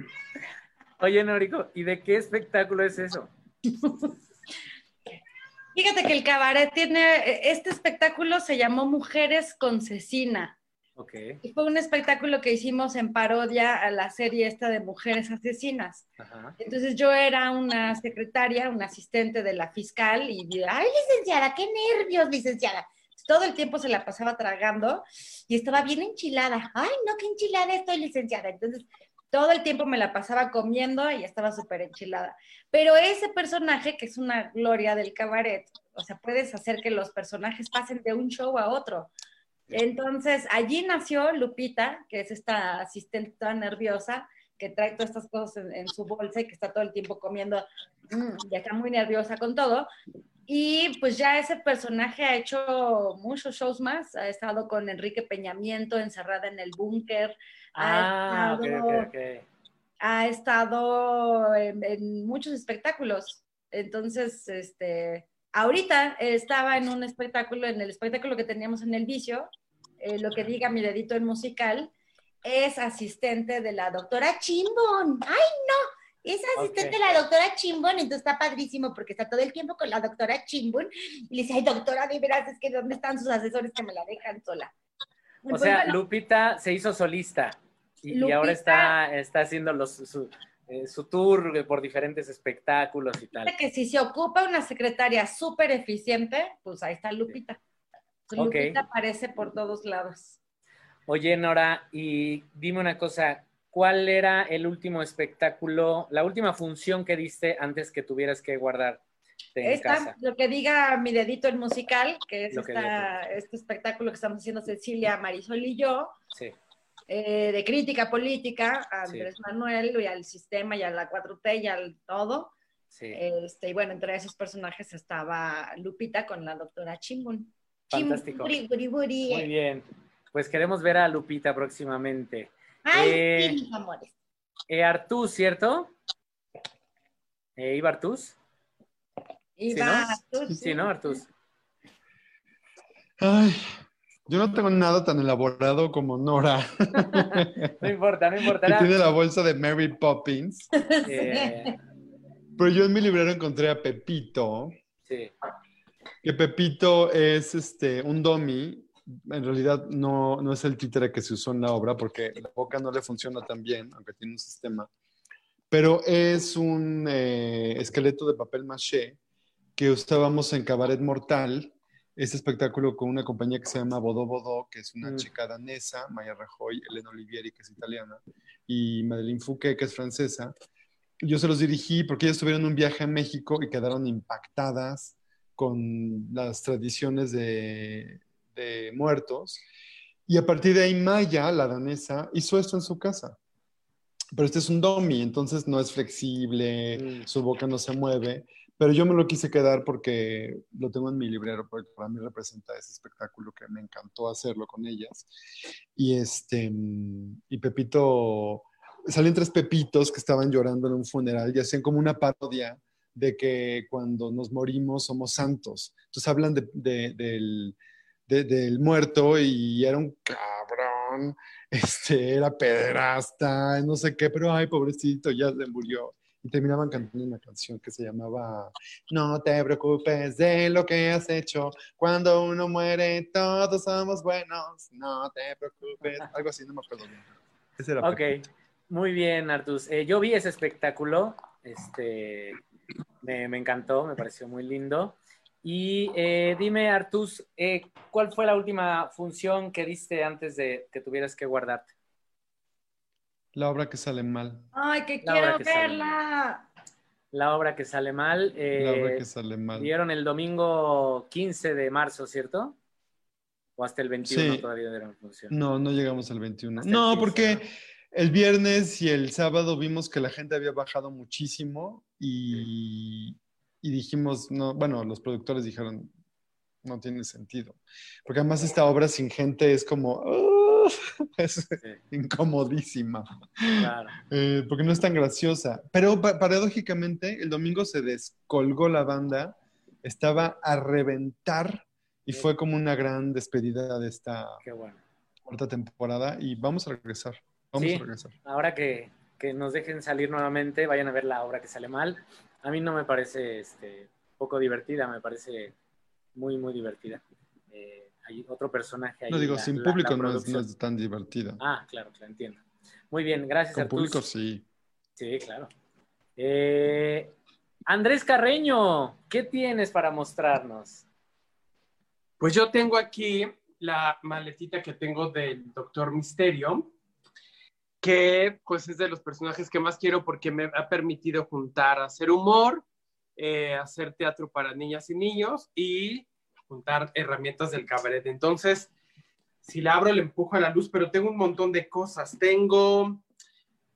Oye, Norico, ¿y de qué espectáculo es eso? <laughs>
Fíjate que el cabaret tiene, este espectáculo se llamó Mujeres con Cecina.
Okay.
Y fue un espectáculo que hicimos en parodia a la serie esta de Mujeres Asesinas. Entonces yo era una secretaria, una asistente de la fiscal y ay, licenciada, qué nervios, licenciada. Todo el tiempo se la pasaba tragando y estaba bien enchilada. Ay, no, qué enchilada estoy, licenciada. Entonces todo el tiempo me la pasaba comiendo y estaba súper enchilada. Pero ese personaje, que es una gloria del cabaret, o sea, puedes hacer que los personajes pasen de un show a otro. Entonces, allí nació Lupita, que es esta asistente toda nerviosa, que trae todas estas cosas en, su bolsa y que está todo el tiempo comiendo, mm, ya está muy nerviosa con todo. Y pues ya ese personaje ha hecho muchos shows más, ha estado con Enrique Peñamiento encerrada en el búnker.
Ah,
ha estado en, en muchos espectáculos. Entonces, este, ahorita estaba en un espectáculo, en el espectáculo que teníamos en el vicio, eh, lo que diga mi dedito en musical, es asistente de la doctora Chimbón. ¡Ay, no! Es asistente de la doctora Chimbón, entonces está padrísimo porque está todo el tiempo con la doctora Chimbón y le dice, ay, doctora, de veras, es que ¿dónde están sus asesores que me la dejan sola?
O
Pues,
sea,
bueno,
Lupita se hizo solista y, ahora está, está haciendo los, su, eh, su tour por diferentes espectáculos y tal.
que si se ocupa una secretaria súper eficiente, pues ahí está Lupita. Lupita aparece por todos lados.
Oye, Nora, y dime una cosa, ¿cuál era el último espectáculo, la última función que diste antes que tuvieras que guardarte en
Esta,
casa?
lo que diga mi dedito en musical, que es
que
este espectáculo que estamos haciendo Cecilia, Marisol y yo,
Sí,
eh, de crítica política a Andrés
Sí.
Manuel y al sistema y a la 4T y al todo.
sí.
Este, y bueno, entre esos personajes estaba Lupita con la doctora Chimbun.
Fantástico.
Chimburi, buri, buri.
Muy bien. Pues queremos ver a Lupita próximamente.
Ay,
Eh,
sí, mis amores.
Eh, Artús, ¿cierto? Eh, ¿Iba Artús?
Y
sí, ¿no?
tú,
Sí, ¿no, Artús?
Ay, yo no tengo nada tan elaborado como Nora, <laughs>
No importa, no importa.
tiene la bolsa de Mary Poppins. <laughs> <laughs> Pero yo en mi librero encontré a Pepito,
sí,
que Pepito es este, un dummy. En realidad no, no es el títere que se usó en la obra porque la boca no le funciona tan bien, aunque tiene un sistema. Pero es un eh, esqueleto de papel maché que usábamos en Cabaret Mortal, este espectáculo con una compañía que se llama Bodó Bodó, que es una
Mm.
chica danesa, Maya Rajoy, Elena Olivieri, que es italiana, y Madeleine Fouquet, que es francesa. Yo se los dirigí porque ellas tuvieron un viaje a México y quedaron impactadas con las tradiciones de, de muertos. Y a partir de ahí, Maya, la danesa, hizo esto en su casa. Pero este es un dummy, entonces no es flexible,
Mm.
su boca no se mueve. Pero yo me lo quise quedar porque lo tengo en mi librero, porque para mí representa ese espectáculo que me encantó hacerlo con ellas. Y este, mm, y Pepito, salen tres Pepitos que estaban llorando en un funeral y hacían como una parodia de que cuando nos morimos somos santos. Entonces hablan de- de- del, de- del muerto y era un cabrón, <laughs> este, era pederasta, no sé qué, pero ay, pobrecito, ya se murió. Y terminaban cantando una canción que se llamaba No te preocupes de lo que has hecho, cuando uno muere todos somos buenos, no te preocupes, <laughs> algo así, no me acuerdo bien. Ese era
ok. Muy bien, Artús. Eh, yo vi ese espectáculo, este, me, me encantó, me pareció muy lindo. Y eh, dime, Artús, eh, ¿cuál fue la última función que diste antes de que tuvieras que guardarte?
La obra que sale mal,
Ay, que
La
quiero
que
verla.
La obra que sale mal. eh,
la obra que sale mal.
Dieron el domingo 15 de marzo, ¿cierto? O hasta el 21
Sí.
todavía dieron función.
No, no llegamos al 21.
Hasta el
No,
15,
porque
¿no?
el viernes y el sábado vimos que la gente había bajado muchísimo y, y dijimos, no, bueno, los productores dijeron, no tiene sentido. Porque además esta obra sin gente es como, "Ah", es <laughs>
Sí,
incomodísima,
claro.
eh, porque no es tan graciosa. Pero pa- paradójicamente, el domingo se descolgó la banda, estaba a reventar y fue como una gran despedida de esta
bueno.
cuarta temporada y vamos a regresar. Vamos
Sí.
a regresar.
Ahora que, que nos dejen salir nuevamente, vayan a ver la obra que sale mal. A mí no me parece este, poco divertida, me parece muy, muy divertida. Eh, hay otro personaje ahí.
No digo,
la-
sin
la-
público
la
no, es,
producción.
no es tan divertida.
Ah, claro, claro, entiendo. Muy bien, gracias,
Con
Artús.
público sí.
Sí, claro. Eh, Andrés Carreño, ¿qué tienes para mostrarnos?
Pues yo tengo aquí la maletita que tengo del Doctor Misterio, que pues es de los personajes que más quiero porque me ha permitido juntar, hacer humor, eh, hacer teatro para niñas y niños y juntar herramientas del cabaret. Entonces, si la abro le empujo a la luz, pero tengo un montón de cosas. Tengo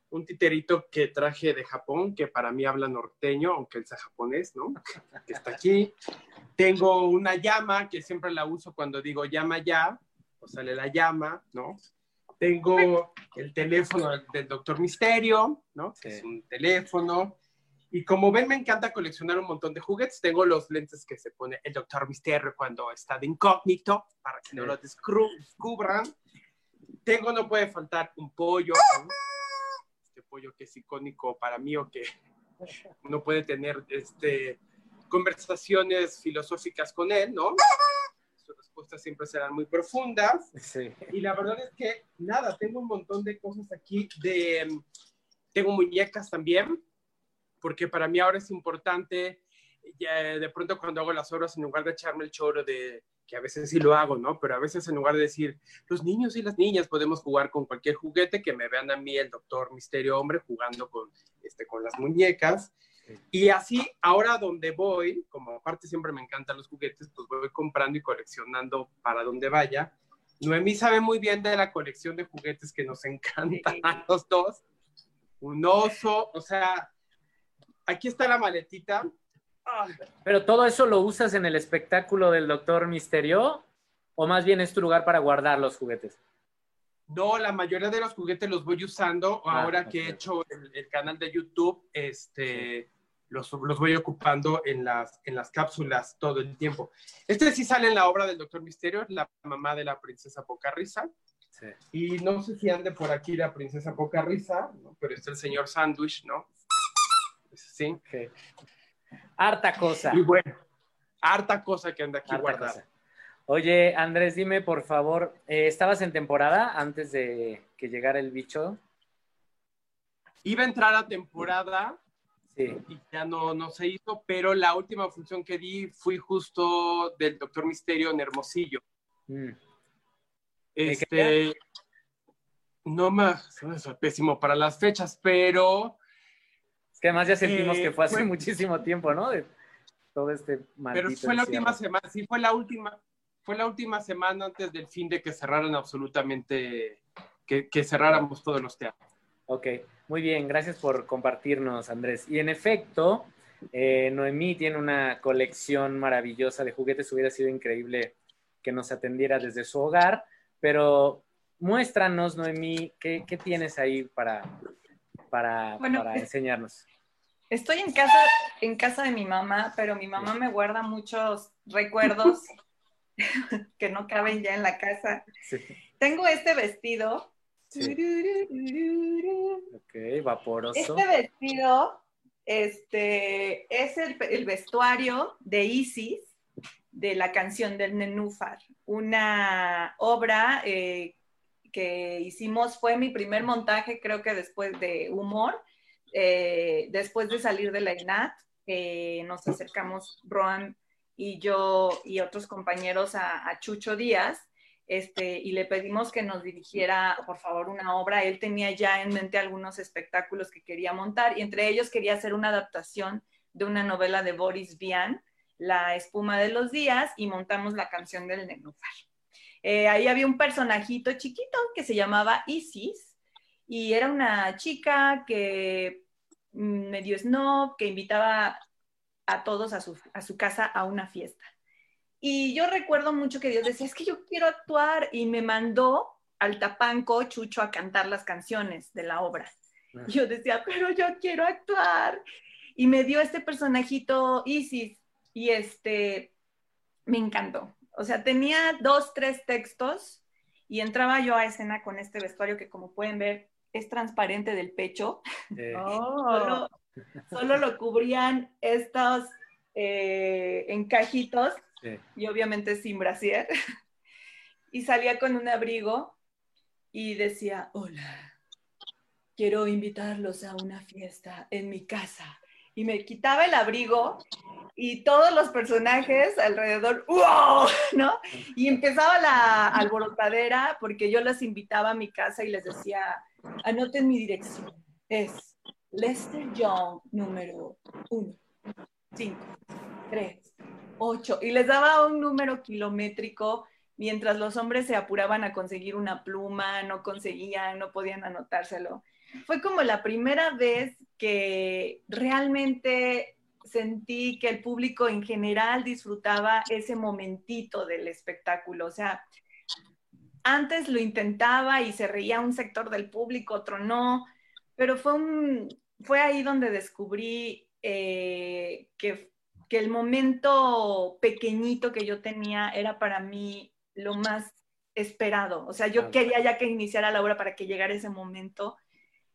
un titerito que traje de Japón, que para mí habla norteño, aunque él sea japonés, ¿no? Que está aquí. Tengo una llama, que siempre la uso cuando digo llama ya, o sale la llama, ¿no? Tengo el teléfono del Doctor Misterio, ¿no?
Sí.
Es un teléfono. Y como ven, me encanta coleccionar un montón de juguetes. Tengo los lentes que se pone el Doctor Misterio cuando está de incógnito, para que no lo descubran. Tengo, no puede faltar, un pollo. Este pollo que es icónico para mí o que <laughs> uno puede tener este, conversaciones filosóficas con él, ¿no? Sus respuestas siempre serán muy profundas.
Sí.
Y la verdad es que, nada, tengo un montón de cosas aquí. De, mm, tengo muñecas también, porque para mí ahora es importante, ya, de pronto cuando hago las obras, en lugar de echarme el choro de, que a veces sí lo hago, ¿no? Pero a veces en lugar de decir, los niños y las niñas podemos jugar con cualquier juguete, que me vean a mí, el doctor Misterio Hombre, jugando con, este, con las muñecas. Y así, ahora donde voy, como aparte siempre me encantan los juguetes, pues voy comprando y coleccionando para donde vaya. Noemí sabe muy bien de la colección de juguetes que nos <laughs> encantan a los dos. Un oso, o sea, aquí está la maletita. Ay,
Pero todo eso lo usas en el espectáculo del Doctor Misterio, o más bien es tu lugar para guardar los juguetes.
No, la mayoría de los juguetes los voy usando.
Ah,
Ahora que he hecho el, el canal de YouTube, este, los, los voy ocupando en las, en las cápsulas todo el tiempo. Este sí sale en la obra del Doctor Misterio, la mamá de la princesa Pocarrisa.
Sí.
Y no sé si ande por aquí la princesa Pocarrisa, ¿no? pero está el señor Sandwich, ¿no? Sí.
Ok. Harta cosa.
Y bueno, harta cosa que anda aquí
harta
guardada.
cosa. Oye, Andrés, dime por favor, eh, ¿estabas en temporada antes de que llegara el bicho?
Iba a entrar a temporada,
Sí.
y ya no, no se hizo, pero la última función que di fui justo del Doctor Misterio en Hermosillo.
Mm.
Este, no me hizo pésimo para las fechas, pero,
Es que además ya sentimos
Eh,
que fue hace
fue-
muchísimo tiempo, ¿no? De todo este
pero
maldito
fue la última semana, sí fue la última, fue la última semana antes del fin de que cerraran absolutamente, que, que cerráramos todos los teatros.
Ok, muy bien, gracias por compartirnos, Andrés. Y en efecto, eh, Noemí tiene una colección maravillosa de juguetes. Hubiera sido increíble que nos atendiera desde su hogar, pero muéstranos, Noemí, qué, qué tienes ahí para, para,
Bueno,
para
es-
enseñarnos.
Estoy en casa, en casa de mi mamá, pero mi mamá me guarda muchos recuerdos <laughs> que no caben ya en la casa.
Sí.
Tengo este vestido.
Sí. Ok, vaporoso.
Este vestido este, es el, el vestuario de Isis de la canción del Nenúfar, una obra eh, que hicimos, fue mi primer montaje, creo que después de Humor, eh, después de salir de la INAT, eh, nos acercamos, Roan y yo y otros compañeros a, a Chucho Díaz, este, y le pedimos que nos dirigiera, por favor, una obra. Él tenía ya en mente algunos espectáculos que quería montar y entre ellos quería hacer una adaptación de una novela de Boris Vian, La espuma de los días, y montamos la canción del nenúfar. Eh, ahí había un personajito chiquito que se llamaba Isis y era una chica que medio snob, que invitaba a todos a su, a su casa a una fiesta. Y yo recuerdo mucho que Dios decía, es que yo quiero actuar y me mandó al tapanco Chucho a cantar las canciones de la obra.
Ah.
Y yo decía, pero yo quiero actuar. Y me dio este personajito Isis y este, me encantó. O sea, tenía dos, tres textos y entraba yo a escena con este vestuario que como pueden ver es transparente del pecho.
Eh, <laughs>
Solo, solo lo cubrían estos eh, encajitos
sí.
y obviamente sin brasier. <laughs> Y salía con un abrigo y decía, hola, quiero invitarlos a una fiesta en mi casa. Y me quitaba el abrigo y todos los personajes alrededor, ¡wow! <laughs> ¿no? Y empezaba la alborotadera porque yo las invitaba a mi casa y les decía, anoten mi dirección. Es Lester Young número 1, 5, 3, 8. Y les daba un número kilométrico mientras los hombres se apuraban a conseguir una pluma, no conseguían, no podían anotárselo. Fue como la primera vez que realmente sentí que el público en general disfrutaba ese momentito del espectáculo. O sea, antes lo intentaba y se reía un sector del público, otro no, pero fue, un, fue ahí donde descubrí eh, que, que el momento pequeñito que yo tenía era para mí lo más esperado. O sea, yo quería ya que iniciara la obra para que llegara ese momento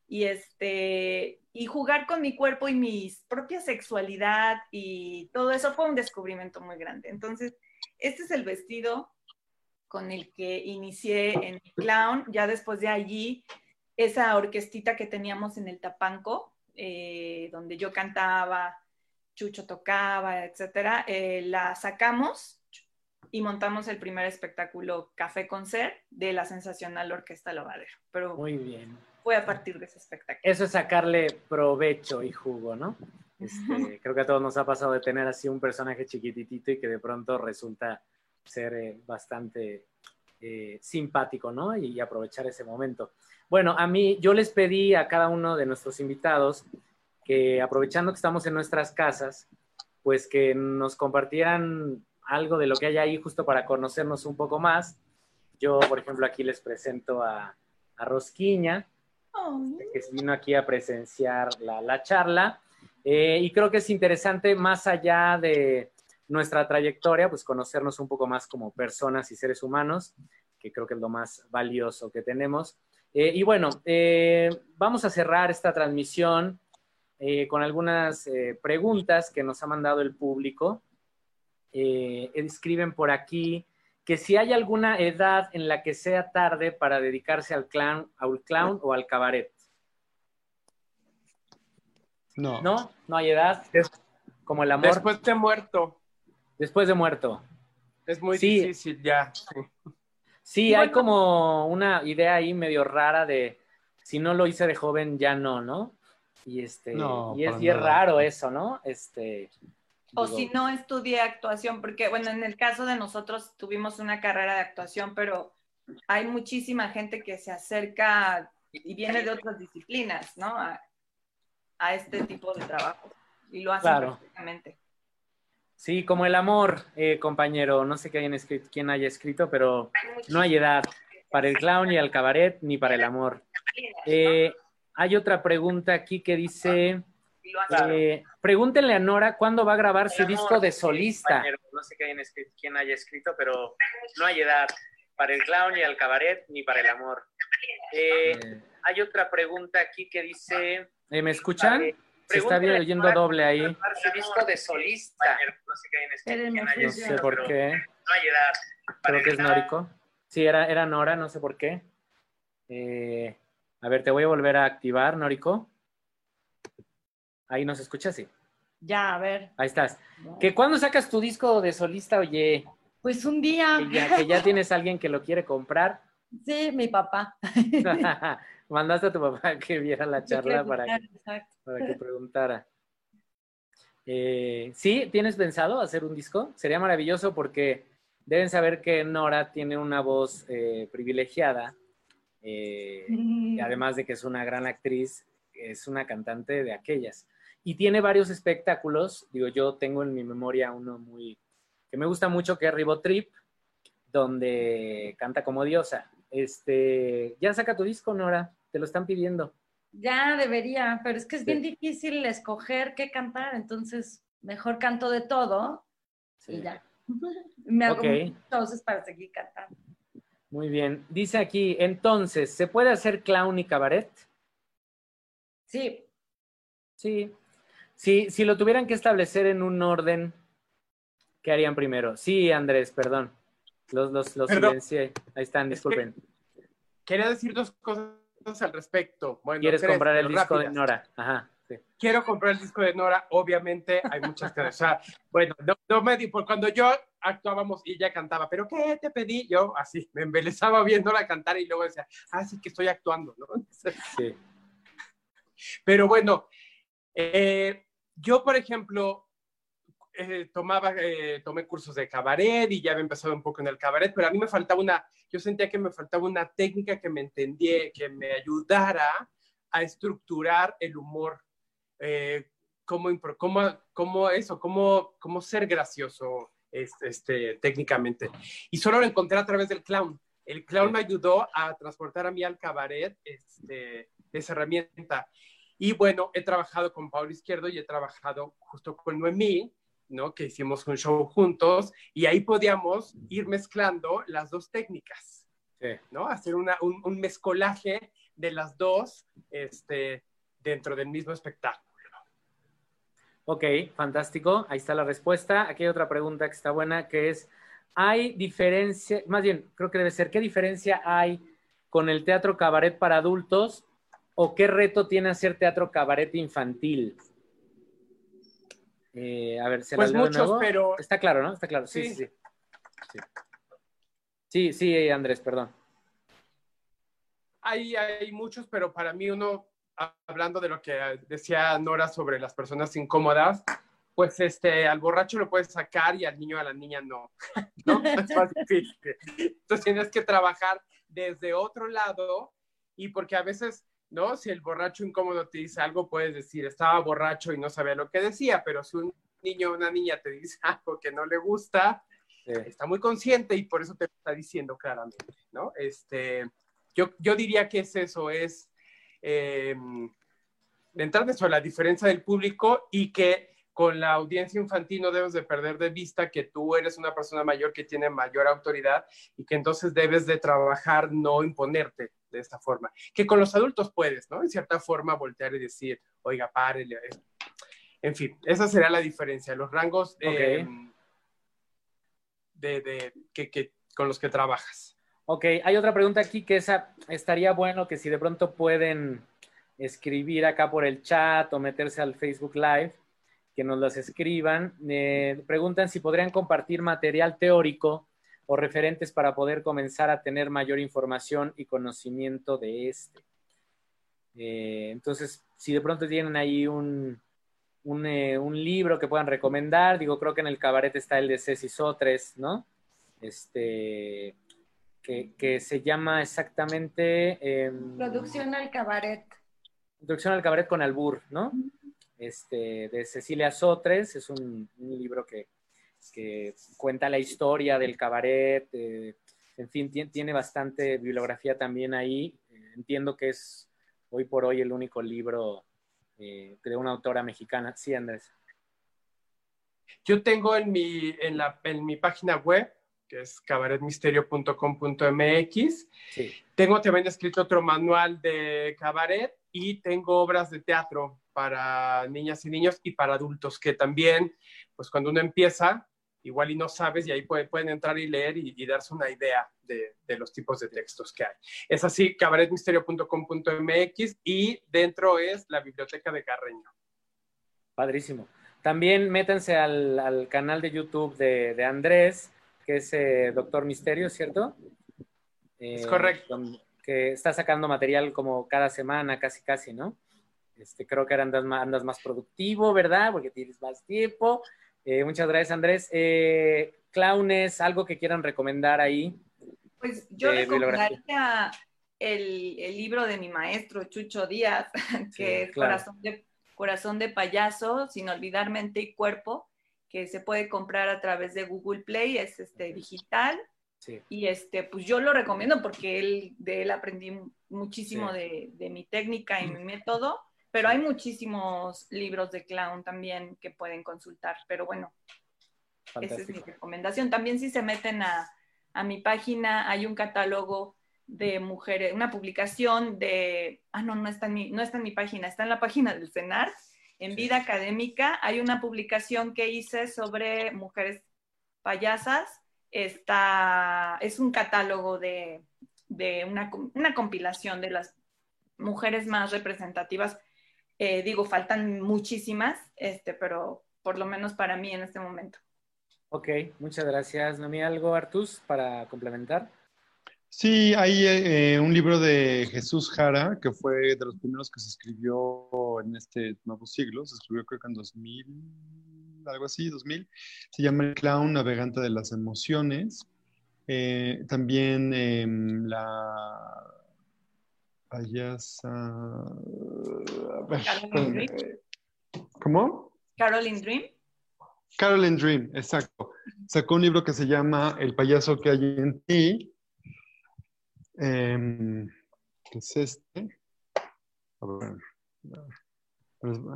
y este y jugar con mi cuerpo y mi propia sexualidad y todo eso fue un descubrimiento muy grande. Entonces, este es el vestido con el que inicié en Clown. Ya después de allí, esa orquestita que teníamos en el Tapanco, eh, donde yo cantaba, Chucho tocaba, etcétera, eh, la sacamos y montamos el primer espectáculo Café Concert de la sensacional Orquesta Lavadero. Pero
Muy bien.
fue a partir de ese espectáculo.
Eso es sacarle provecho y jugo, ¿no? Este, creo que a todos nos ha pasado de tener así un personaje chiquititito y que de pronto resulta ser eh, bastante eh, simpático, ¿no? Y, y aprovechar ese momento. Bueno, a mí, yo les pedí a cada uno de nuestros invitados que aprovechando que estamos en nuestras casas, pues que nos compartieran algo de lo que hay ahí justo para conocernos un poco más. Yo, por ejemplo, aquí les presento a, a Rosquiña, que vino aquí a presenciar la, la charla. Eh, y creo que es interesante, más allá de nuestra trayectoria, pues conocernos un poco más como personas y seres humanos, que creo que es lo más valioso que tenemos. Eh, y bueno, eh, vamos a cerrar esta transmisión eh, con algunas preguntas que nos ha mandado el público. Escriben por aquí que si hay alguna edad en la que sea tarde para dedicarse al clown, al clown o al cabaret.
No.
¿No? No hay edad. Como el amor después,
Después de muerto,
de muerto.
es muy
Sí.
difícil ya. sí.
Sí, hay como una idea ahí medio rara de si no lo hice de joven, ya no, ¿no? Y este,
No,
y es, y raro eso, ¿no? Este.
O
digo,
si no estudié actuación, porque bueno, en el caso de nosotros tuvimos una carrera de actuación, pero hay muchísima gente que se acerca y viene de otras disciplinas, ¿no? A, a este tipo de trabajo. Y lo hacen
Claro.
perfectamente.
Sí, como el amor, eh, compañero. No sé qué hayan escrito, quién haya escrito, pero no hay edad para el clown y el cabaret ni para el amor. Eh, hay otra pregunta aquí que dice, eh, pregúntenle a Nora cuándo va a grabar su disco de solista. No sé qué hayan escrito, quién haya escrito, pero no hay edad para el clown y el cabaret ni para el amor. Eh, hay otra pregunta aquí que dice, eh, ¿me escuchan? Se está
a
oyendo doble ahí.
su disco de solista.
No sé por qué.
No hay edad.
Creo que es Nórico. Sí, era, era Nora, no sé por qué. Eh, a ver, te voy a volver a activar, Nórico. Ahí nos escuchas, sí.
Ya, a ver.
Ahí estás. ¿Que cuándo sacas tu disco de solista, oye?
Pues un día,
Que ya, que ya tienes alguien que lo quiere comprar. <laughs>
sí, mi papá. <laughs> <laughs>
Mandaste a tu papá que viera la charla para,
Exacto.
Para que preguntara. Eh, sí, ¿tienes pensado hacer un disco? Sería maravilloso porque deben saber que Nora tiene una voz eh, privilegiada. eh, y además de que es una gran actriz, es una cantante de aquellas. Y tiene varios espectáculos, digo, yo tengo en mi memoria uno muy, que me gusta mucho, que es Ribotrip, donde canta como diosa. Este, ya saca tu disco, Nora, te lo están pidiendo.
Ya debería, pero es que es
Sí.
bien difícil escoger qué cantar, entonces mejor canto de todo y ya. <laughs> Me hago shows para seguir cantando.
Muy bien. Dice aquí, entonces, ¿se puede hacer clown y cabaret?
Sí,
Sí. Sí, si lo tuvieran que establecer en un orden, ¿qué harían primero? Sí, Andrés, perdón. Los, los, los silencié. Ahí están,
Es que-
disculpen.
Quería decir dos cosas al respecto. Bueno,
¿Quieres comprar el disco de. Nora? Ajá, sí.
Quiero comprar el disco de Nora, obviamente hay muchas que, o sea, <laughs> bueno, no, no me di, por cuando yo actuábamos y ella cantaba, pero ¿qué te pedí? Yo así, me embelezaba viéndola cantar y luego decía, ah, sí que estoy actuando, ¿no? Entonces, <laughs>
sí.
Pero bueno, eh, yo, por ejemplo, eh, tomaba, eh, tomé cursos de cabaret y ya había empezado un poco en el cabaret, pero a mí me faltaba una, yo sentía que me faltaba una técnica que me entendiera, que me ayudara a estructurar el humor, eh, cómo, cómo, cómo eso, cómo, cómo ser gracioso este, este, técnicamente. Y solo lo encontré a través del clown. el clown me ayudó a transportar a mí al cabaret este, esa herramienta. Y bueno, he trabajado con Pablo Izquierdo y he trabajado justo con Noemí, ¿no? Que hicimos un show juntos y ahí podíamos ir mezclando las dos técnicas, ¿no? Hacer una, un, un, mezcolaje de las dos este, dentro del mismo espectáculo.
Ok, fantástico. Ahí está la respuesta. Aquí hay otra pregunta que está buena, que es, ¿hay diferencia, más bien, creo que debe ser, ¿qué diferencia hay con el teatro cabaret para adultos o qué reto tiene hacer teatro cabaret infantil? Eh, a ver, se
pues muchos, pero...
Está claro, ¿no? Está claro, sí, sí, sí. Sí, sí, Andrés, perdón.
Hay, hay muchos, pero para mí uno, hablando de lo que decía Nora sobre las personas incómodas, pues este, al borracho lo puedes sacar y al niño a la niña no. <laughs> ¿no? <laughs> Es más difícil. Entonces tienes que trabajar desde otro lado y porque a veces ¿no? Si el borracho incómodo te dice algo, puedes decir, estaba borracho y no sabía lo que decía, pero si un niño o una niña te dice <laughs> algo que no le gusta, está muy consciente y por eso te está diciendo claramente, ¿no? Este, yo, yo diría que es eso, es eh, entrar de la diferencia del público y que con la audiencia infantil no debes de perder de vista que tú eres una persona mayor que tiene mayor autoridad y que entonces debes de trabajar, no imponerte, de esta forma. Que con los adultos puedes, ¿no? En cierta forma voltear y decir, oiga, párele. En fin, esa será la diferencia, los rangos eh, de, que, con los que trabajas.
Ok, hay otra pregunta aquí que esa, estaría bueno que si de pronto pueden escribir acá por el chat o meterse al Facebook Live, que nos las escriban. preguntan si podrían compartir material teórico o referentes para poder comenzar a tener mayor información y conocimiento de este. Eh, entonces, si de pronto tienen ahí un, eh, un, libro que puedan recomendar, digo, creo que en el cabaret está el de Ceci Sotres, ¿no? Este, que, se llama exactamente...
Em, Producción al cabaret.
Producción al cabaret con albur, ¿no? Este, de Cecilia Sotres, es un libro que, que cuenta la historia del cabaret, eh, en fin, tiene, bastante bibliografía también ahí. Eh, entiendo que es hoy por hoy el único libro eh, de una autora mexicana. Sí, Andrés.
Yo tengo en mi, en la, en mi página web, que es cabaretmisterio.com.mx, sí. tengo también escrito otro manual de cabaret y tengo obras de teatro para niñas y niños y para adultos, que también, pues cuando uno empieza, igual y no sabes y ahí pueden entrar y leer y, darse una idea de, los tipos de textos que hay. Es así, cabaretmisterio.com.mx y dentro es la biblioteca de Carreño.
Padrísimo. También métanse al, canal de YouTube de, Andrés, que es eh, Doctor Misterio, ¿cierto?
es correcto.
Eh, que está sacando material como cada semana, casi, casi, ¿no? Este, creo que ahora andas más, andas más productivo, ¿verdad? Porque tienes más tiempo eh, muchas gracias, Andrés. Eh, clownes, algo que quieran recomendar ahí.
Pues yo recomendaría el, el, libro de mi maestro Chucho Díaz, <laughs> que es Corazón, de, Corazón de Payaso, sin olvidar mente y cuerpo, que se puede comprar a través de Google Play, es este digital. Y este, pues yo lo recomiendo porque él, de él aprendí muchísimo de, de, mi técnica y mi método pero hay muchísimos libros de clown también que pueden consultar, pero bueno, esa es mi recomendación. También si se meten a, mi página, hay un catálogo de mujeres, una publicación de, ah, no, no está, en mi, no está en mi página, está en la página del CENAR, en Vida Académica, hay una publicación que hice sobre mujeres payasas, está, es un catálogo de, una, una compilación de las mujeres más representativas eh, digo, faltan muchísimas, este, pero por lo menos para mí en este momento.
Ok, muchas gracias. ¿No me algo, Artus, para complementar?
Sí, hay eh, un libro de Jesús Jara, que fue de los primeros que se escribió en este nuevo siglo, se escribió creo que en 2000, algo así, 2000. Se llama El clown navegante de las emociones. Eh, también em, la payasa. ¿Cómo?
Caroline Dream.
Caroline Dream, exacto. Sacó un libro que se llama El payaso que hay en ti. Em, ¿Qué es este? A ver.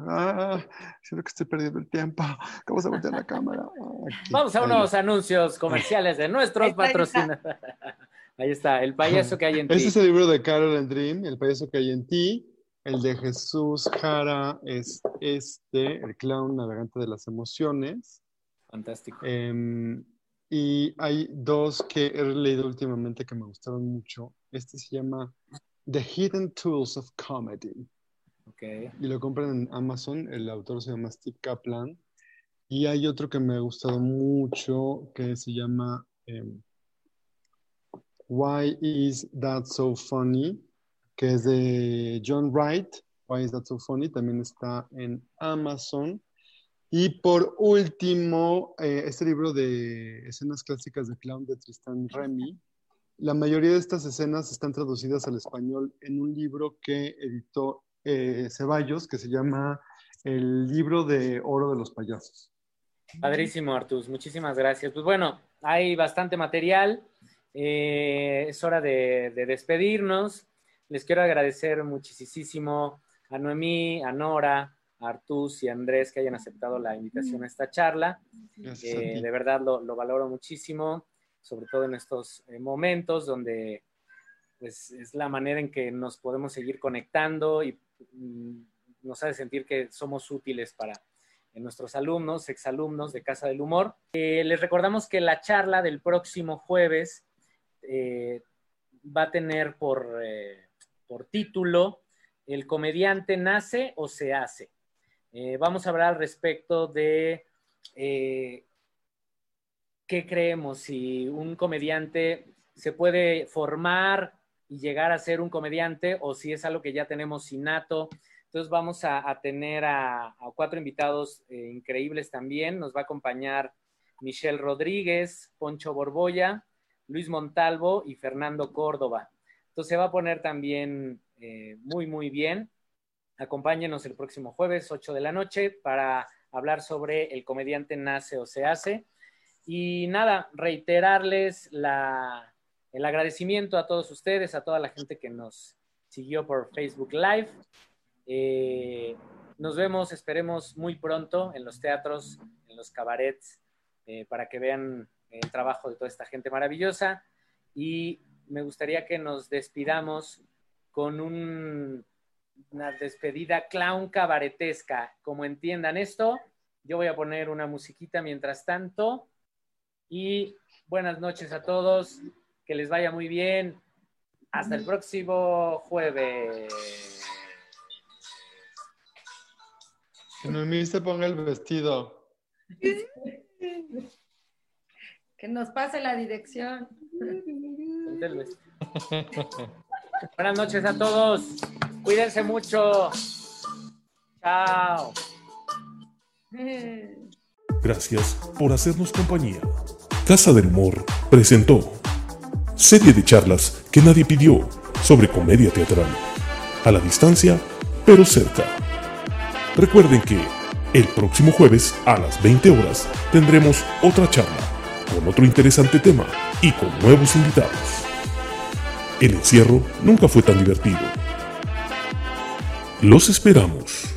Ah, siento que estoy perdiendo el tiempo. ¿Cómo se voltea la cámara? <laughs> Aquí.
Vamos a unos anuncios comerciales de nuestros patrocinadores. Ahí está, el payaso que hay en <laughs> ti.
Este es el libro de Carol and Dream, El payaso que hay en ti. El de Jesús Jara es este, El clown navegante de las emociones.
Fantástico.
Em, y hay dos que he leído últimamente que me gustaron mucho. Este se llama The Hidden Tools of Comedy
Ok.
y lo compran en Amazon. El autor se llama Steve Kaplan. Y hay otro que me ha gustado mucho que se llama em, Why is That So Funny? que es de John Wright. Why is That So Funny? También está en Amazon. Y por último, eh, este libro de escenas clásicas de clown de Tristan Remy. La mayoría de estas escenas están traducidas al español en un libro que editó eh, Ceballos, que se llama El libro de oro de los payasos.
Padrísimo, Artus. Muchísimas gracias. Pues bueno, hay bastante material. Eh, es hora de, de despedirnos. Les quiero agradecer muchísimo a Noemí, a Nora, a Artus y a Andrés que hayan aceptado la invitación a esta charla. Eh, de verdad lo, lo valoro muchísimo, sobre todo en estos eh, momentos donde pues, es la manera en que nos podemos seguir conectando y mm, nos hace sentir que somos útiles para nuestros alumnos, exalumnos de Casa del Humor. Eh, les recordamos que la charla del próximo jueves eh, va a tener por, eh, por título ¿El comediante nace o se hace? Eh, vamos a hablar al respecto de qué creemos, si un comediante se puede formar y llegar a ser un comediante o si es algo que ya tenemos innato. Entonces vamos a, tener a, a cuatro invitados increíbles también. Nos va a acompañar Michelle Rodríguez, Poncho Borbolla, Luis Montalvo y Fernando Córdoba. Entonces se va a poner también eh, muy, muy bien. Acompáñenos el próximo jueves, 8 de la noche, para hablar sobre el comediante nace o se hace. Y nada, reiterarles el agradecimiento a todos ustedes, a toda la gente que nos siguió por Facebook Live. Eh, nos vemos, esperemos muy pronto en los teatros, en los cabarets, eh, para que vean el trabajo de toda esta gente maravillosa. Y me gustaría que nos despidamos con un, una despedida clown cabaretesca. Como entiendan esto, yo voy a poner una musiquita mientras tanto. Y buenas noches a todos, que les vaya muy bien. Hasta el próximo jueves.
Que Noemí se ponga el vestido. <laughs>
Que nos pase la dirección. <laughs>
Buenas noches a todos. Cuídense mucho. Chao.
Gracias por hacernos compañía. Casa del Humor presentó serie de charlas que nadie pidió sobre comedia teatral. A la distancia, pero cerca. Recuerden que el próximo jueves a las 20 horas tendremos otra charla con otro interesante tema y con nuevos invitados. El encierro nunca fue tan divertido. Los esperamos.